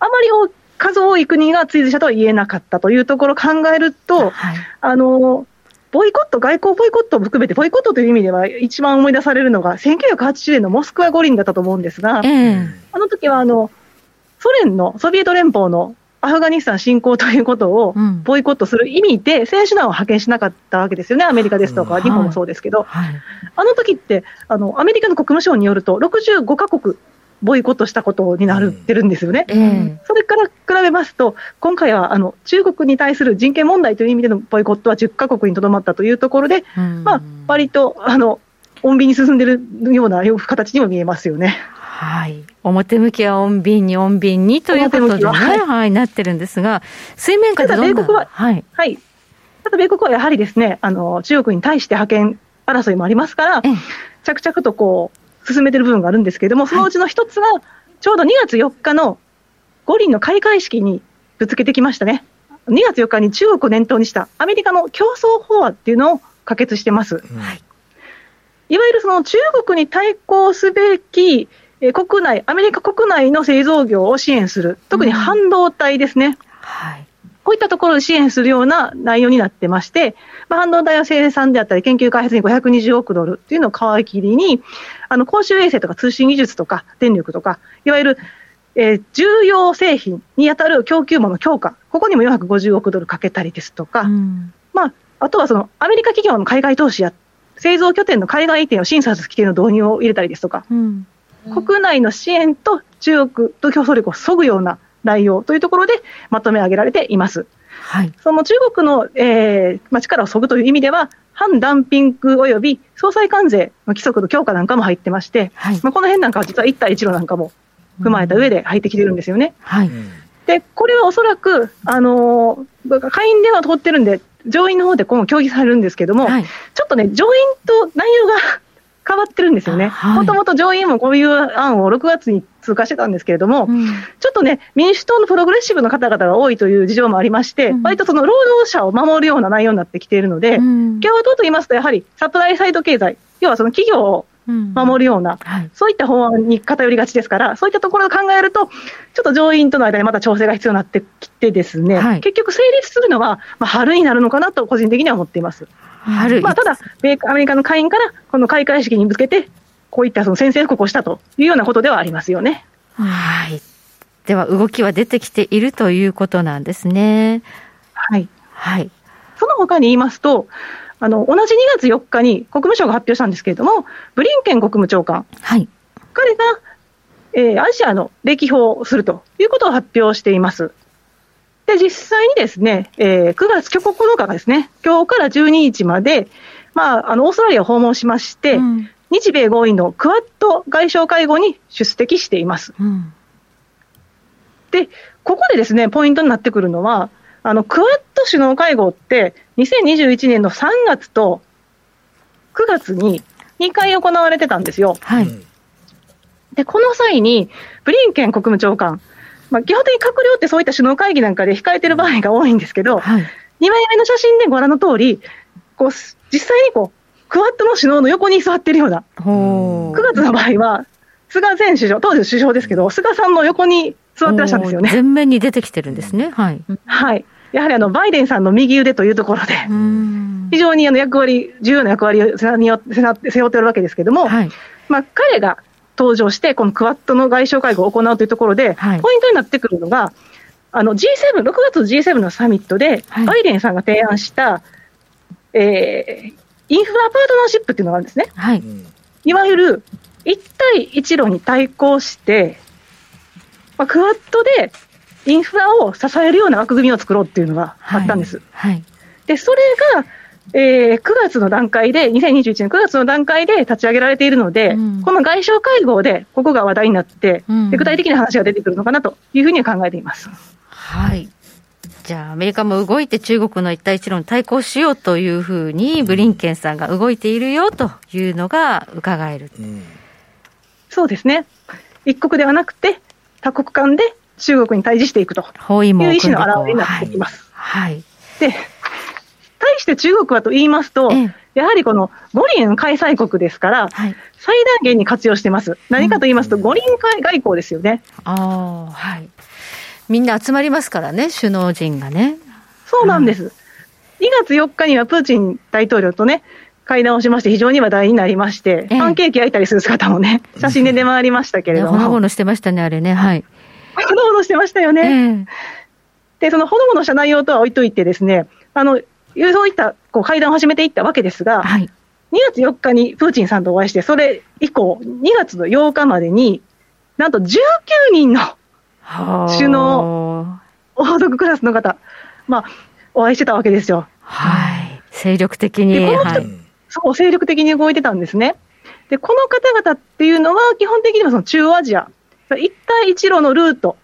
あまり多数多い国が追随者とは言えなかったというところを考えると、はい。あの、ボイコット、外交ボイコットも含めて、ボイコットという意味では一番思い出されるのが、1980年のモスクワ五輪だったと思うんですが、ええ。あの時はあの、ソ連の、ソビエト連邦のアフガニスタン侵攻ということをうん。ボイコットする意味で、選手団を派遣しなかったわけですよね、アメリカですとか、うん。日本もそうですけど、はい。あの時ってあの、アメリカの国務省によると、65カ国ボイコットしたことになるってるんですよね。ええそれから比べますと、今回はあの中国に対する人権問題という意味でのボイコットは10カ国にとどまったというところで、うんまあ割とあの穏便に進んでるような形にも見えますよね。はい。表向きは穏便に穏便にということでね、はは、はいいなってるんですが、水面下でどんなただ米国ははい。はい。ただ米国はやはりですね、あの中国に対して派遣争いもありますからええ、着々とこう進めてる部分があるんですけれども、そのうちの一つが、ちょうど2月4日の五輪の開会式にぶつけてきましたね。2月4日に中国を念頭にしたアメリカの競争法案っていうのを可決してます。いわゆるその中国に対抗すべきえー国内、アメリカ国内の製造業を支援する、特に半導体ですね。はい。こういったところで支援するような内容になってまして、まあ、半導体の生産であったり、研究開発に520億ドルっていうのを皮切りに、あの公衆衛生とか通信技術とか電力とか、いわゆる、えー重要製品にあたる供給網の強化、ここにも450億ドルかけたりですとか、まあ、あとはそのアメリカ企業の海外投資や製造拠点の海外移転を審査する規定の導入を入れたりですとか、国内の支援と中国と競争力を削ぐような内容というところでまとめ上げられています。はい。その中国の、えーまあ、力を削ぐという意味では、反ダンピング及び総裁関税の規則の強化なんかも入ってまして、まあ、この辺なんかは実は一帯一路なんかも踏まえた上で入ってきてるんですよね。はい。で、これはおそらく、あのー下院では通ってるんで、上院の方で今後協議されるんですけども、ちょっとね、上院と内容が 変わってるんですよね。もともと上院もこういう案を6月に通過してたんですけれども、ちょっとね、民主党のプログレッシブの方々が多いという事情もありまして、割とその労働者を守るような内容になってきているので、共和党と言いますと、やはりサプライサイド経済、要はその企業を守るような、そういった法案に偏りがちですから、そういったところを考えると、ちょっと上院との間にまた調整が必要になってきてですね、結局成立するのは、まあ、春になるのかなと個人的には思っています。春。まあ、ただ、米アメリカの下院からこの開会式に向けて、こういったその宣戦布告をしたというようなことではありますよね。はい。では、動きは出てきているということなんですね。はい。はい。その他に言いますと、あの、同じ2月4日に国務省が発表したんですけれども、ブリンケン国務長官。はい。彼が、えーアジアの歴訪をするということを発表しています。で、実際にですね、えー9月9日がですね、今日から12日まで、まあ、あの、オーストラリアを訪問しまして、日米合意のクワッド外相会合に出席しています。で、ここでですね、ポイントになってくるのは、あの、クワッド首脳会合って、2021年の3月と9月に2回行われてたんですよ。はい。で、この際に、ブリンケン国務長官、まあ、基本的に閣僚ってそういった首脳会議なんかで控えてる場合が多いんですけど、2枚目の写真でご覧の通り、こう、実際にこう、クワッドの首脳の横に座ってるような、9月の場合は、菅前首相、当時の首相ですけど、菅さんの横に座ってらっしゃるんですよね。前面に出てきてるんですね。はい。はい。やはりあの、バイデンさんの右腕というところで、非常にあの役割、重要な役割を背負って背負って背負っておるわけですけれども、まあ、彼が登場して、このクワッドの外相会合を行うというところで、ポイントになってくるのが、あの G7、6月 G7 のサミットで、バイデンさんが提案した、えーインフラパートナーシップっていうのがあるんですね。はい。いわゆる一帯一路に対抗して、まあ、クワッドでインフラを支えるような枠組みを作ろうっていうのがあったんです。はい。で、それが、えー9月の段階で、2021年9月の段階で立ち上げられているので、この外相会合でここが話題になって、で具体的な話が出てくるのかなというふうには考えています。はい。じゃあ、アメリカも動いて中国の一帯一路に対抗しようというふうに、ブリンケンさんが動いているよというのが伺える。そうですね。一国ではなくて、多国間で中国に対峙していくと包囲いう意思の表れになってきます。はい。で、対して中国はと言いますと、やはりこの五輪開催国ですから、最大限に活用してます。何かと言いますと、五輪外交ですよね。ああ、はい。みんな集まりますからね、首脳陣がね。そうなんです。2月4日にはプーチン大統領とね、会談をしまして、非常に話題になりまして、パンケーキ焼いたりする姿もね、写真で出回りましたけれども。ほのぼのしてましたね、あれね。はい。ほのぼのしてましたよね。で、そのほのぼのした内容とは置いといてですね、あの、そういったこう会談を始めていったわけですが、2月4日にプーチンさんとお会いして、それ以降、2月の8日までに、なんと19人の首脳、王族クラスの方、まあ、お会いしてたわけですよ。はい。精力的に。はい。そう、精力的に動いてたんですね。で、この方々っていうのは、基本的にはその中央アジア、一帯一路のルート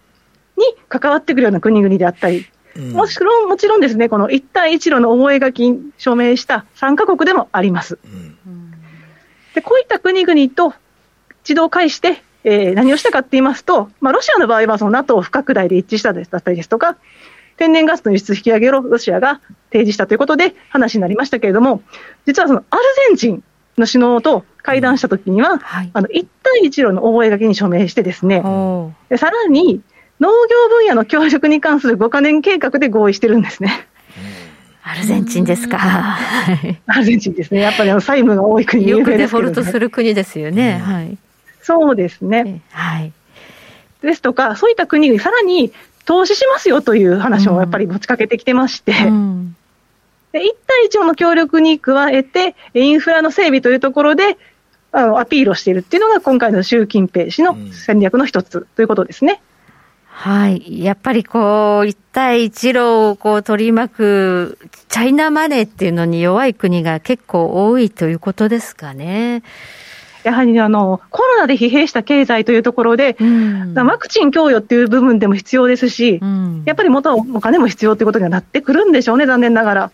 に関わってくるような国々であったり、もちろん、もちろんですね、この一帯一路の覚書に署名した3カ国でもあります。で、こういった国々と一堂会して、えー何をしたかって言いますと、まあ、ロシアの場合はその NATO 不拡大で一致したですだったりですとか、天然ガスの輸出引き上げをロシアが提示したということで話になりましたけれども、実はそのアルゼンチンの首脳と会談したときには、あの一帯一路の覚書に署名してですね、でさらに農業分野の協力に関する5カ年計画で合意してるんですね。アルゼンチンですか。アルゼンチンですね。やっぱりあの債務が多い国よくデフォルトする国ですよね。はい。そうですね。はい。ですとか、そういった国にさらに投資しますよという話をやっぱり持ちかけてきてまして、うんで一対一の協力に加えて、インフラの整備というところで、あのアピールをしているっていうのが、今回の習近平氏の戦略の一つということですね。はい。やっぱりこう、一帯一路をこう取り巻くチャイナマネーっていうのに弱い国が結構多いということですかね。やはりあのコロナで疲弊した経済というところで、うん、ワクチン供与っていう部分でも必要ですし、うん、やっぱり元はお金も必要ということにはなってくるんでしょうね、残念ながら。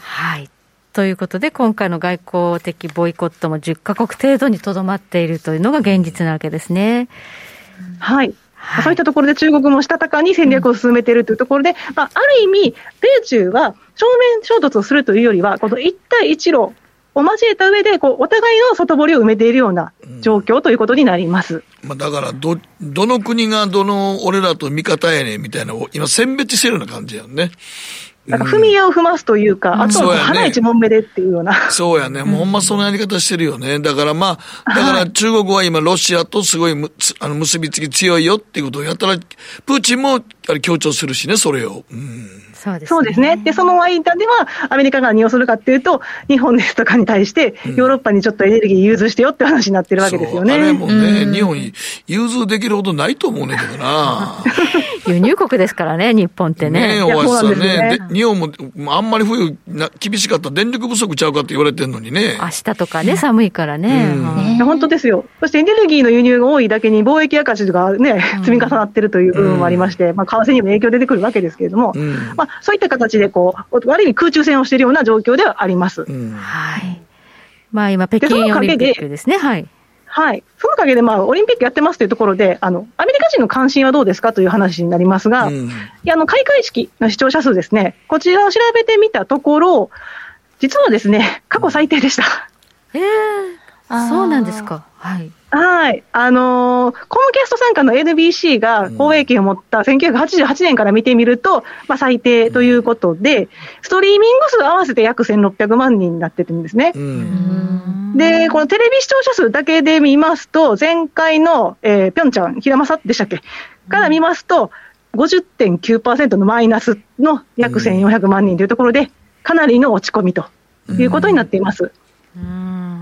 はい。ということで、今回の外交的ボイコットも10カ国程度にとどまっているというのが現実なわけですね。はい。はい、そういったところで中国もしたたかに戦略を進めているというところで、まあ、ある意味、米中は正面衝突をするというよりは、この一帯一路を交えた上でこうお互いの外堀を埋めているような状況ということになります、うん、まあ、だからど、どの国がどの俺らと味方やねんみたいな、今、選別してるような感じやんね。なんか踏み絵を踏ますというか、うん、あとは花一問目でっていうような。そうやね。もうほんまそのやり方してるよね。だからまあ、だから中国は今ロシアとすごいむあの結びつき強いよっていうことをやったら、プーチンも強調するしね、それを。うんそうですね。そうですね。で、その間では、アメリカが何をするかっていうと、日本ですとかに対して、ヨーロッパにちょっとエネルギー融通してよって話になってるわけですよね。あれもね、日本融通できるほどないと思うねんけどな。輸入国ですからね、日本ってね。ねおわさんね。日本も、あんまり冬な厳しかった電力不足ちゃうかって言われてるのにね。明日とかね、寒いからね。本当ですよ。そしてエネルギーの輸入が多いだけに貿易赤字がね、積み重なってるという部分もありまして、まあ、為替にも影響出てくるわけですけれども、まあ、そういった形でこう、悪い空中戦をしているような状況ではあります。はい。まあ今、北京オリンピックですね。はい。はい。そのおかげで、まあ、オリンピックやってますというところで、あの、アメリカ人の関心はどうですかという話になりますが、うん、いや、あの、開会式の視聴者数ですね、こちらを調べてみたところ、実はですね、過去最低でした。ええー、そうなんですか。はい。はい。あのー、コムキャスト参加の NBC が放映権を持った1988年から見てみると、まあ最低ということで、ストリーミング数合わせて約1600万人になってるんですね。で、このテレビ視聴者数だけで見ますと、前回の、えー、ぴょんちゃん、平正でしたっけ？から見ますと、50.9%のマイナスの約1400万人というところで、かなりの落ち込みということになっています。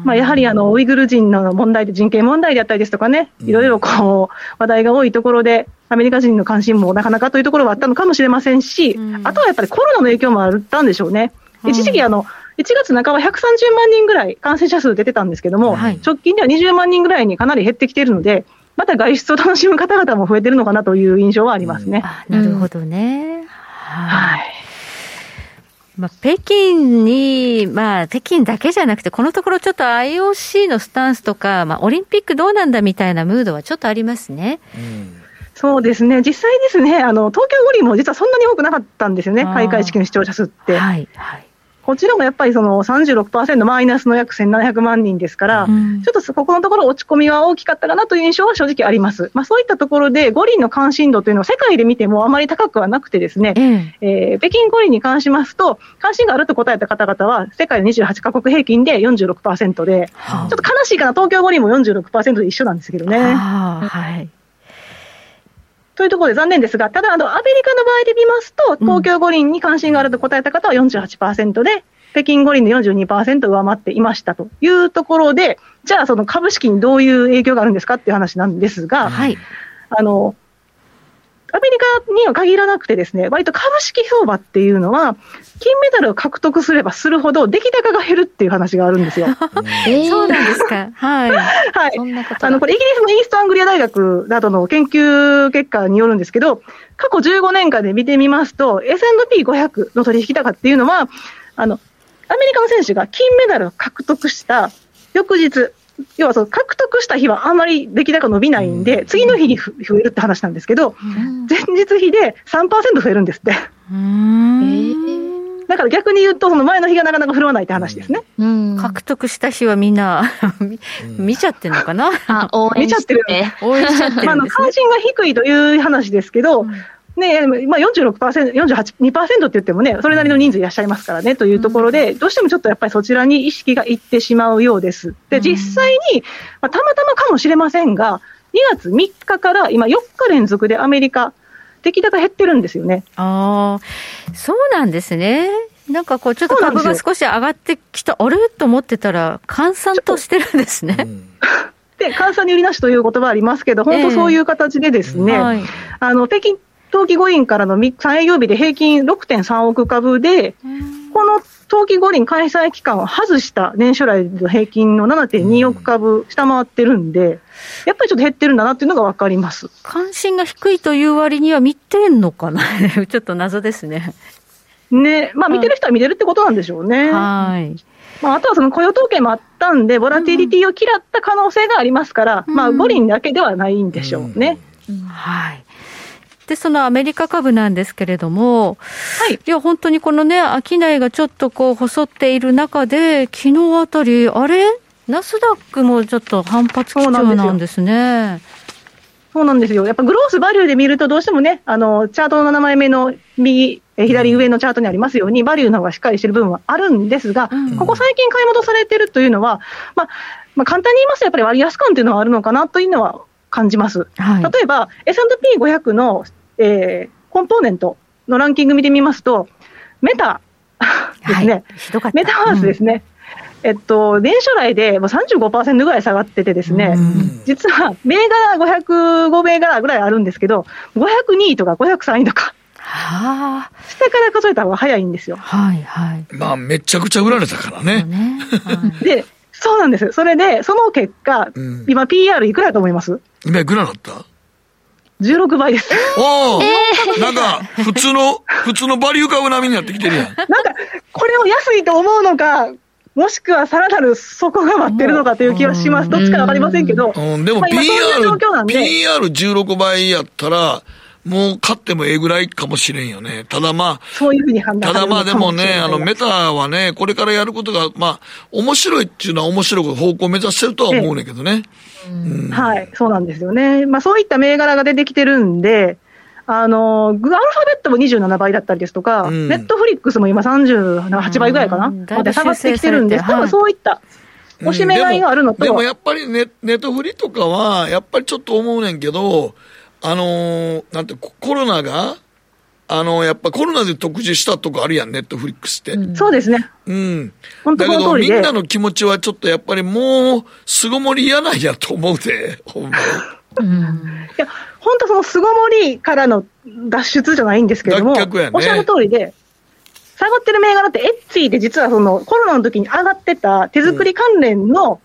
まあ、やはりあのウイグル人の問題で人権問題であったりですとかね、いろいろこう話題が多いところで、アメリカ人の関心もなかなかというところはあったのかもしれませんし、あとはやっぱりコロナの影響もあったんでしょうね。一時期あの、1月半ば130万人ぐらい感染者数出てたんですけども、はい、直近では20万人ぐらいにかなり減ってきているので、また外出を楽しむ方々も増えてるのかなという印象はありますね。なるほどね。はい。まあ、北京に、まあ、北京だけじゃなくて、このところちょっと IOC のスタンスとか、まあ、オリンピックどうなんだみたいなムードはちょっとありますね。うん。そうですね、実際ですね、あの東京五輪も実はそんなに多くなかったんですよね、開会式の視聴者数って。はいはいこちらもやっぱりその36%マイナスの約1700万人ですから、うん、ちょっとここのところ落ち込みは大きかったかなという印象は正直あります。まあそういったところで五輪の関心度というのは世界で見てもあまり高くはなくてですね、うん、えー、北京五輪に関しますと、関心があると答えた方々は世界の28カ国平均で46%で、はあ、ちょっと悲しいかな、東京五輪も46%で一緒なんですけどね。はあ、はいというところで残念ですが、ただ、あの、アメリカの場合で見ますと、東京五輪に関心があると答えた方は48%で、北京五輪の42%上回っていましたというところで、じゃあ、その株式にどういう影響があるんですかっていう話なんですが、はい、あの、アメリカには限らなくてですね、割と株式相場っていうのは、金メダルを獲得すればするほど、出来高が減るっていう話があるんですよ。えー、そうなんですか。はい。はい。あの、これイギリスのイーストアングリア大学などの研究結果によるんですけど、過去15年間で見てみますと、S&P500 の取引高っていうのは、あの、アメリカの選手が金メダルを獲得した翌日、要はその獲得した日はあんまり出来高伸びないんで、次の日に増えるって話なんですけど、前日比で3%増えるんですって。だから逆に言うと、その前の日がなかなか振るわないって話ですね。うん、獲得した日はみんな 見ちゃってるのかな、あ、応援見ちゃってる。応援しちゃってるね、まあ、あの関心が低いという話ですけど、ねまあ、46%、48、2%って言ってもね、それなりの人数いらっしゃいますからねというところで、どうしてもちょっとやっぱりそちらに意識がいってしまうようです。で、実際に、まあ、たまたまかもしれませんが、2月3日から今4日連続でアメリカ、出来高減ってるんですよね。ああ、そうなんですね。なんかこう、ちょっと株が少し上がってきた、あれ？と思ってたら、換算としてるんですね。で、換算に売りなしという言葉ありますけど、本当そういう形でですね、えーはい、あの、北京冬季五輪からの3営業日で平均6.3億株で、この冬季五輪開催期間を外した年初来の平均の7.2億株下回ってるんで、やっぱりちょっと減ってるんだなっていうのが分かります。関心が低いという割には見てんのかな？ちょっと謎ですね。ね、まあ見てる人は見てるってことなんでしょうね。はい。まあ、あとはその雇用統計もあったんで、ボラティリティを嫌った可能性がありますから、うん、まあ五輪だけではないんでしょうね。うんうん、はい。で、そのアメリカ株なんですけれども、はい。いや、本当にこのね、商いがちょっとこう、細っている中で、昨日あたり、あれ？ナスダックもちょっと反発基調なんですね。そうなんですよ。やっぱグロースバリューで見ると、どうしてもね、あの、チャートの7枚目の右、え左上のチャートにありますように、バリューの方がしっかりしてる部分はあるんですが、うん、ここ最近買い戻されてるというのは、まあ、まあ、簡単に言いますと、やっぱり割安感というのはあるのかなというのは感じます。はい、例えば、S&P500 の、えー、コンポーネントのランキング見てみますと、メタですね、はい、メタハウスですね。うん、えっと、年初来でもう35%ぐらい下がっててですね、うん、実は銘柄505銘柄ぐらいあるんですけど、502位とか503位とか、はあ、下から数えた方が早いんですよ。はいはい。まあ、めちゃくちゃ売られたからね。ね。はい、で、そうなんです。それで、その結果、うん、今 PR いくらだと思います？今いくらだった？16倍です。おお、えー、なんか、普通の、普通のバリュー株並みになってきてるやん。なんか、これを安いと思うのか、もしくはさらなる底が待ってるのかという気はします。どっちかわかりませんけど。うん、でも PR、PR16 倍やったら、もう勝ってもええぐらいかもしれんよね。ただまあ、そういうふうに判断ただまあでもね、あのメタはね、これからやることが、まあ、面白いっていうのは面白く方向を目指してるとは思うねんけどね。うん、はい、そうなんですよね。まあそういった銘柄が出てきてるんで、あの、アルファベットも27倍だったりですとか、ネットフリックスも今38倍ぐらいかな、まで下がってきてるんです。多分そういった、押し目買いがあるのと、でもやっぱりネネットフリとかは、やっぱりちょっと思うねんけど、あのー、なんて、コロナが、あのー、やっぱコロナで特需したとこあるやん、ネットフリックスって。うん、そうですね。うん。本当だけど、みんなの気持ちはちょっとやっぱりもう、巣ごもり嫌なんやと思うで、ほんまに。うん、いや、本当その巣ごもりからの脱出じゃないんですけども、ね、おっしゃる通りで、下がってる銘柄って、エッツィで実はそのコロナの時に上がってた手作り関連の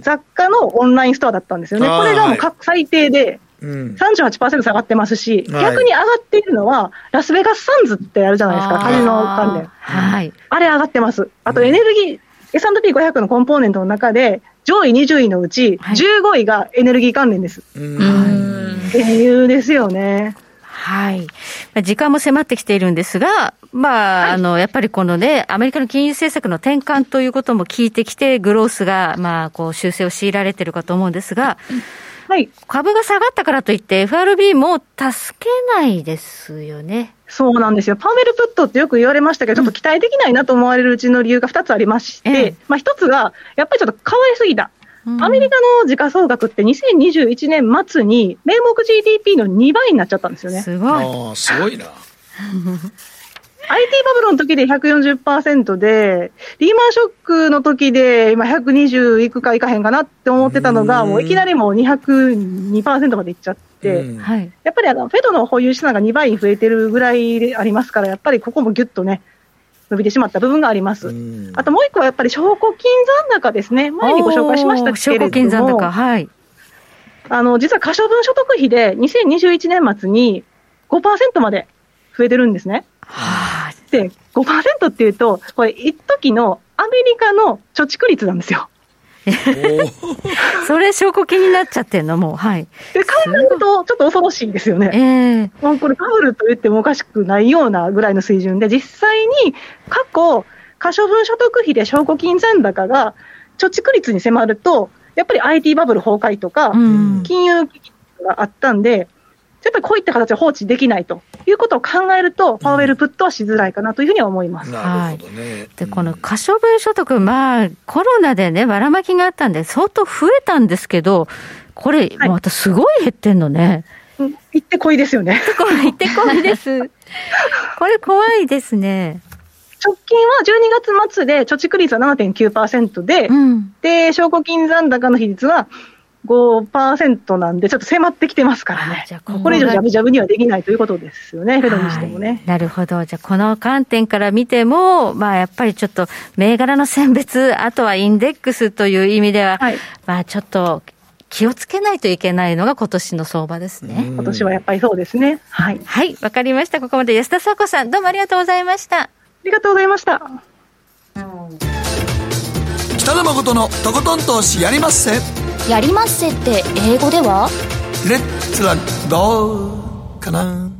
雑貨のオンラインストアだったんですよね。うん、これがもう最低で、うん、38%下がってますし、はい、逆に上がっているのは、ラスベガスサンズってあるじゃないですか、カジノ関連。はい。あれ上がってます。あとエネルギー、S&P500 のコンポーネントの中で、上位20位のうち、15位がエネルギー関連です。うん。っていうですよね。はい。時間も迫ってきているんですが、まあ、はい、あの、やっぱりこのね、アメリカの金融政策の転換ということも聞いてきて、グロースが、まあ、こう、修正を強いられてるかと思うんですが、はい。株が下がったからといって、FRB も助けないですよね。そうなんですよ。パーメルプットってよく言われましたけど、ちょっと期待できないなと思われるうちの理由が2つありまして、ええ、まあ1つが、やっぱりちょっと変わりすぎた。アメリカの時価総額って2021年末に名目 GDP の2倍になっちゃったんですよね。すごい。ああ、すごいな。IT バブルの時で140%で、リーマンショックの時で今120いくかいかへんかなって思ってたのが、もういきなりもう202%までいっちゃって、やっぱりあのフェドの保有資産が2倍に増えてるぐらいでありますから、やっぱりここもぎゅっとね、伸びてしまった部分があります。あともう一個はやっぱり証拠金残高ですね。前にご紹介しましたけれども。証拠金残高、はい。あの、実は可処分所得費で2021年末に5%まで増えてるんですね。はあ、で、5%っていうと、これ、一時のアメリカの貯蓄率なんですよ。それ証拠気になっちゃってんのもう。はい。で考えるとちょっと恐ろしいんですよね、えー、もうこれバブルと言ってもおかしくないようなぐらいの水準で実際に過去可処分所得費で証拠金残高が貯蓄率に迫るとやっぱり IT バブル崩壊とか、金融危機があったんで、やっぱりこういった形を放置できないということを考えると、パウエルプットはしづらいかなというふうには思います。なるほどね。はい、で、この可処分所得、まあ、コロナでね、ばらまきがあったんで、相当増えたんですけど、これ、またすごい減ってんのね。はい、行ってこいですよね。行ってこいです。これ怖いですね。直近は12月末で貯蓄率は7.9%で、うん、で、証拠金残高の比率は5%なんで、ちょっと迫ってきてますからね。じゃここれ以上ジャブジャブにはできないということですよね、フェドにしてもね。なるほど。じゃあ、この観点から見ても、まあ、やっぱりちょっと、銘柄の選別、あとはインデックスという意味では、はい、まあ、ちょっと、気をつけないといけないのが今年の相場ですね。今年はやっぱりそうですね。はい。はい、わかりました。ここまで安田佐子さん、どうもありがとうございました。ありがとうございました。北野誠のとことん投資やりまっせ。やりまっせって英語では？レッツはどうかな？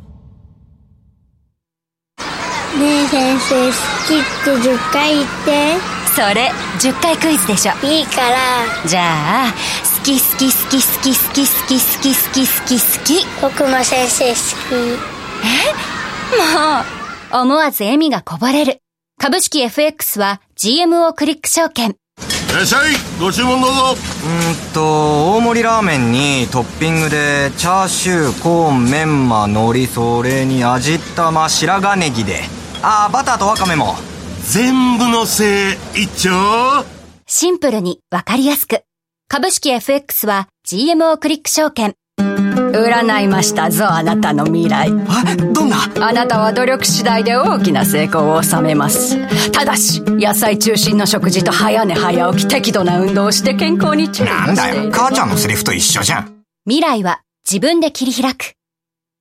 ねえ先生好きって10回言って。それ10回クイズでしょ。いいから。じゃあ好き好き好き好き好き好き好き好き好き好き。僕も先生好き。え？もう。思わず笑みがこぼれる。株式 FX は GMO クリック証券いらっしゃい。ご注文どうぞ。うんと大盛りラーメンにトッピングでチャーシューコーンメンマ海苔それに味玉白髪ネギで。ああバターとワカメも。全部のせい一丁。シンプルにわかりやすく。株式 FX は GMO クリック証券占いましたぞあなたの未来。あどんな？あなたは努力次第で大きな成功を収めます。ただし野菜中心の食事と早寝早起き適度な運動をして健康に注意なんだよ母ちゃんのセリフと一緒じゃん。未来は自分で切り開く。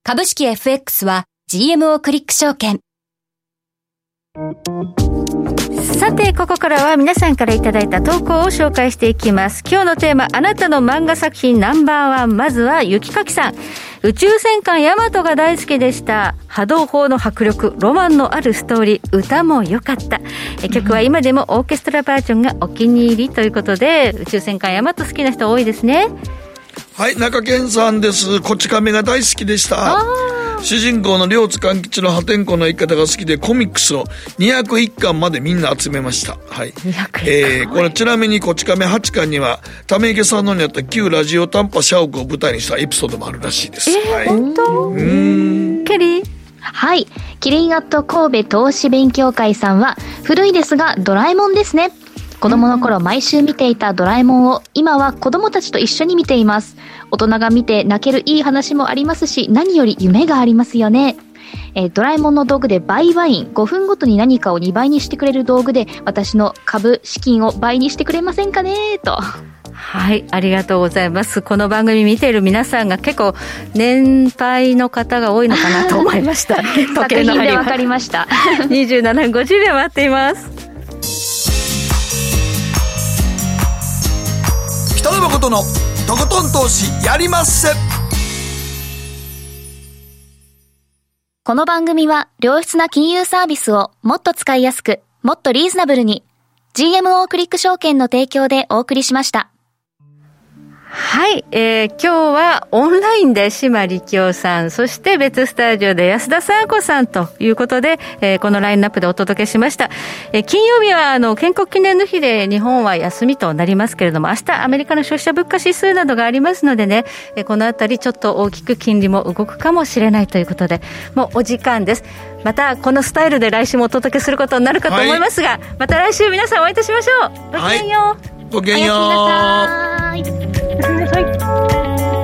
株式 FX は GMO クリック証券さて、ここからは皆さんからいただいた投稿を紹介していきます。今日のテーマ、あなたの漫画作品ナンバーワン。まずは、雪かきさん。宇宙戦艦ヤマトが大好きでした。波動砲の迫力、ロマンのあるストーリー、歌も良かった。曲は今でもオーケストラバージョンがお気に入りということで、宇宙戦艦ヤマト好きな人多いですね。はい、中堅さんです。こち亀が大好きでした。主人公の両津勘吉の破天荒な生き方が好きでコミックスを201巻までみんな集めました。はい。えー、これちなみにこち亀8巻には、ため池さんのにあった旧ラジオ短波社屋を舞台にしたエピソードもあるらしいです。えー、はい、本当？うん。ケリー？はい。キリンアット神戸投資勉強会さんは、古いですがドラえもんですね。子供の頃毎週見ていたドラえもんを今は子供たちと一緒に見ています。大人が見て泣けるいい話もありますし、何より夢がありますよね。えー、ドラえもんの道具で倍ワイン、5分ごとに何かを2倍にしてくれる道具で、私の株、資金を倍にしてくれませんかね？と。はい、ありがとうございます。この番組見ている皆さんが結構年配の方が多いのかなと思いました。時計の針で分かりました。27分50秒待っています。北野誠のとことん投資やりまっせこの番組は良質な金融サービスをもっと使いやすく、もっとリーズナブルに GMO クリック証券の提供でお送りしました。はい、えー、今日はオンラインで島力夫さん、そして別スタジオで安田沙子さんということで、えー、このラインナップでお届けしました。えー、金曜日はあの建国記念の日で日本は休みとなりますけれども、明日アメリカの消費者物価指数などがありますのでね、えー、このあたりちょっと大きく金利も動くかもしれないということで、もうお時間です。またこのスタイルで来週もお届けすることになるかと思いますが、はい、また来週皆さんお会いいたしましょう。ごきげんよう。はい、ごきげんよう。おやすみなさい。おやすみなさい。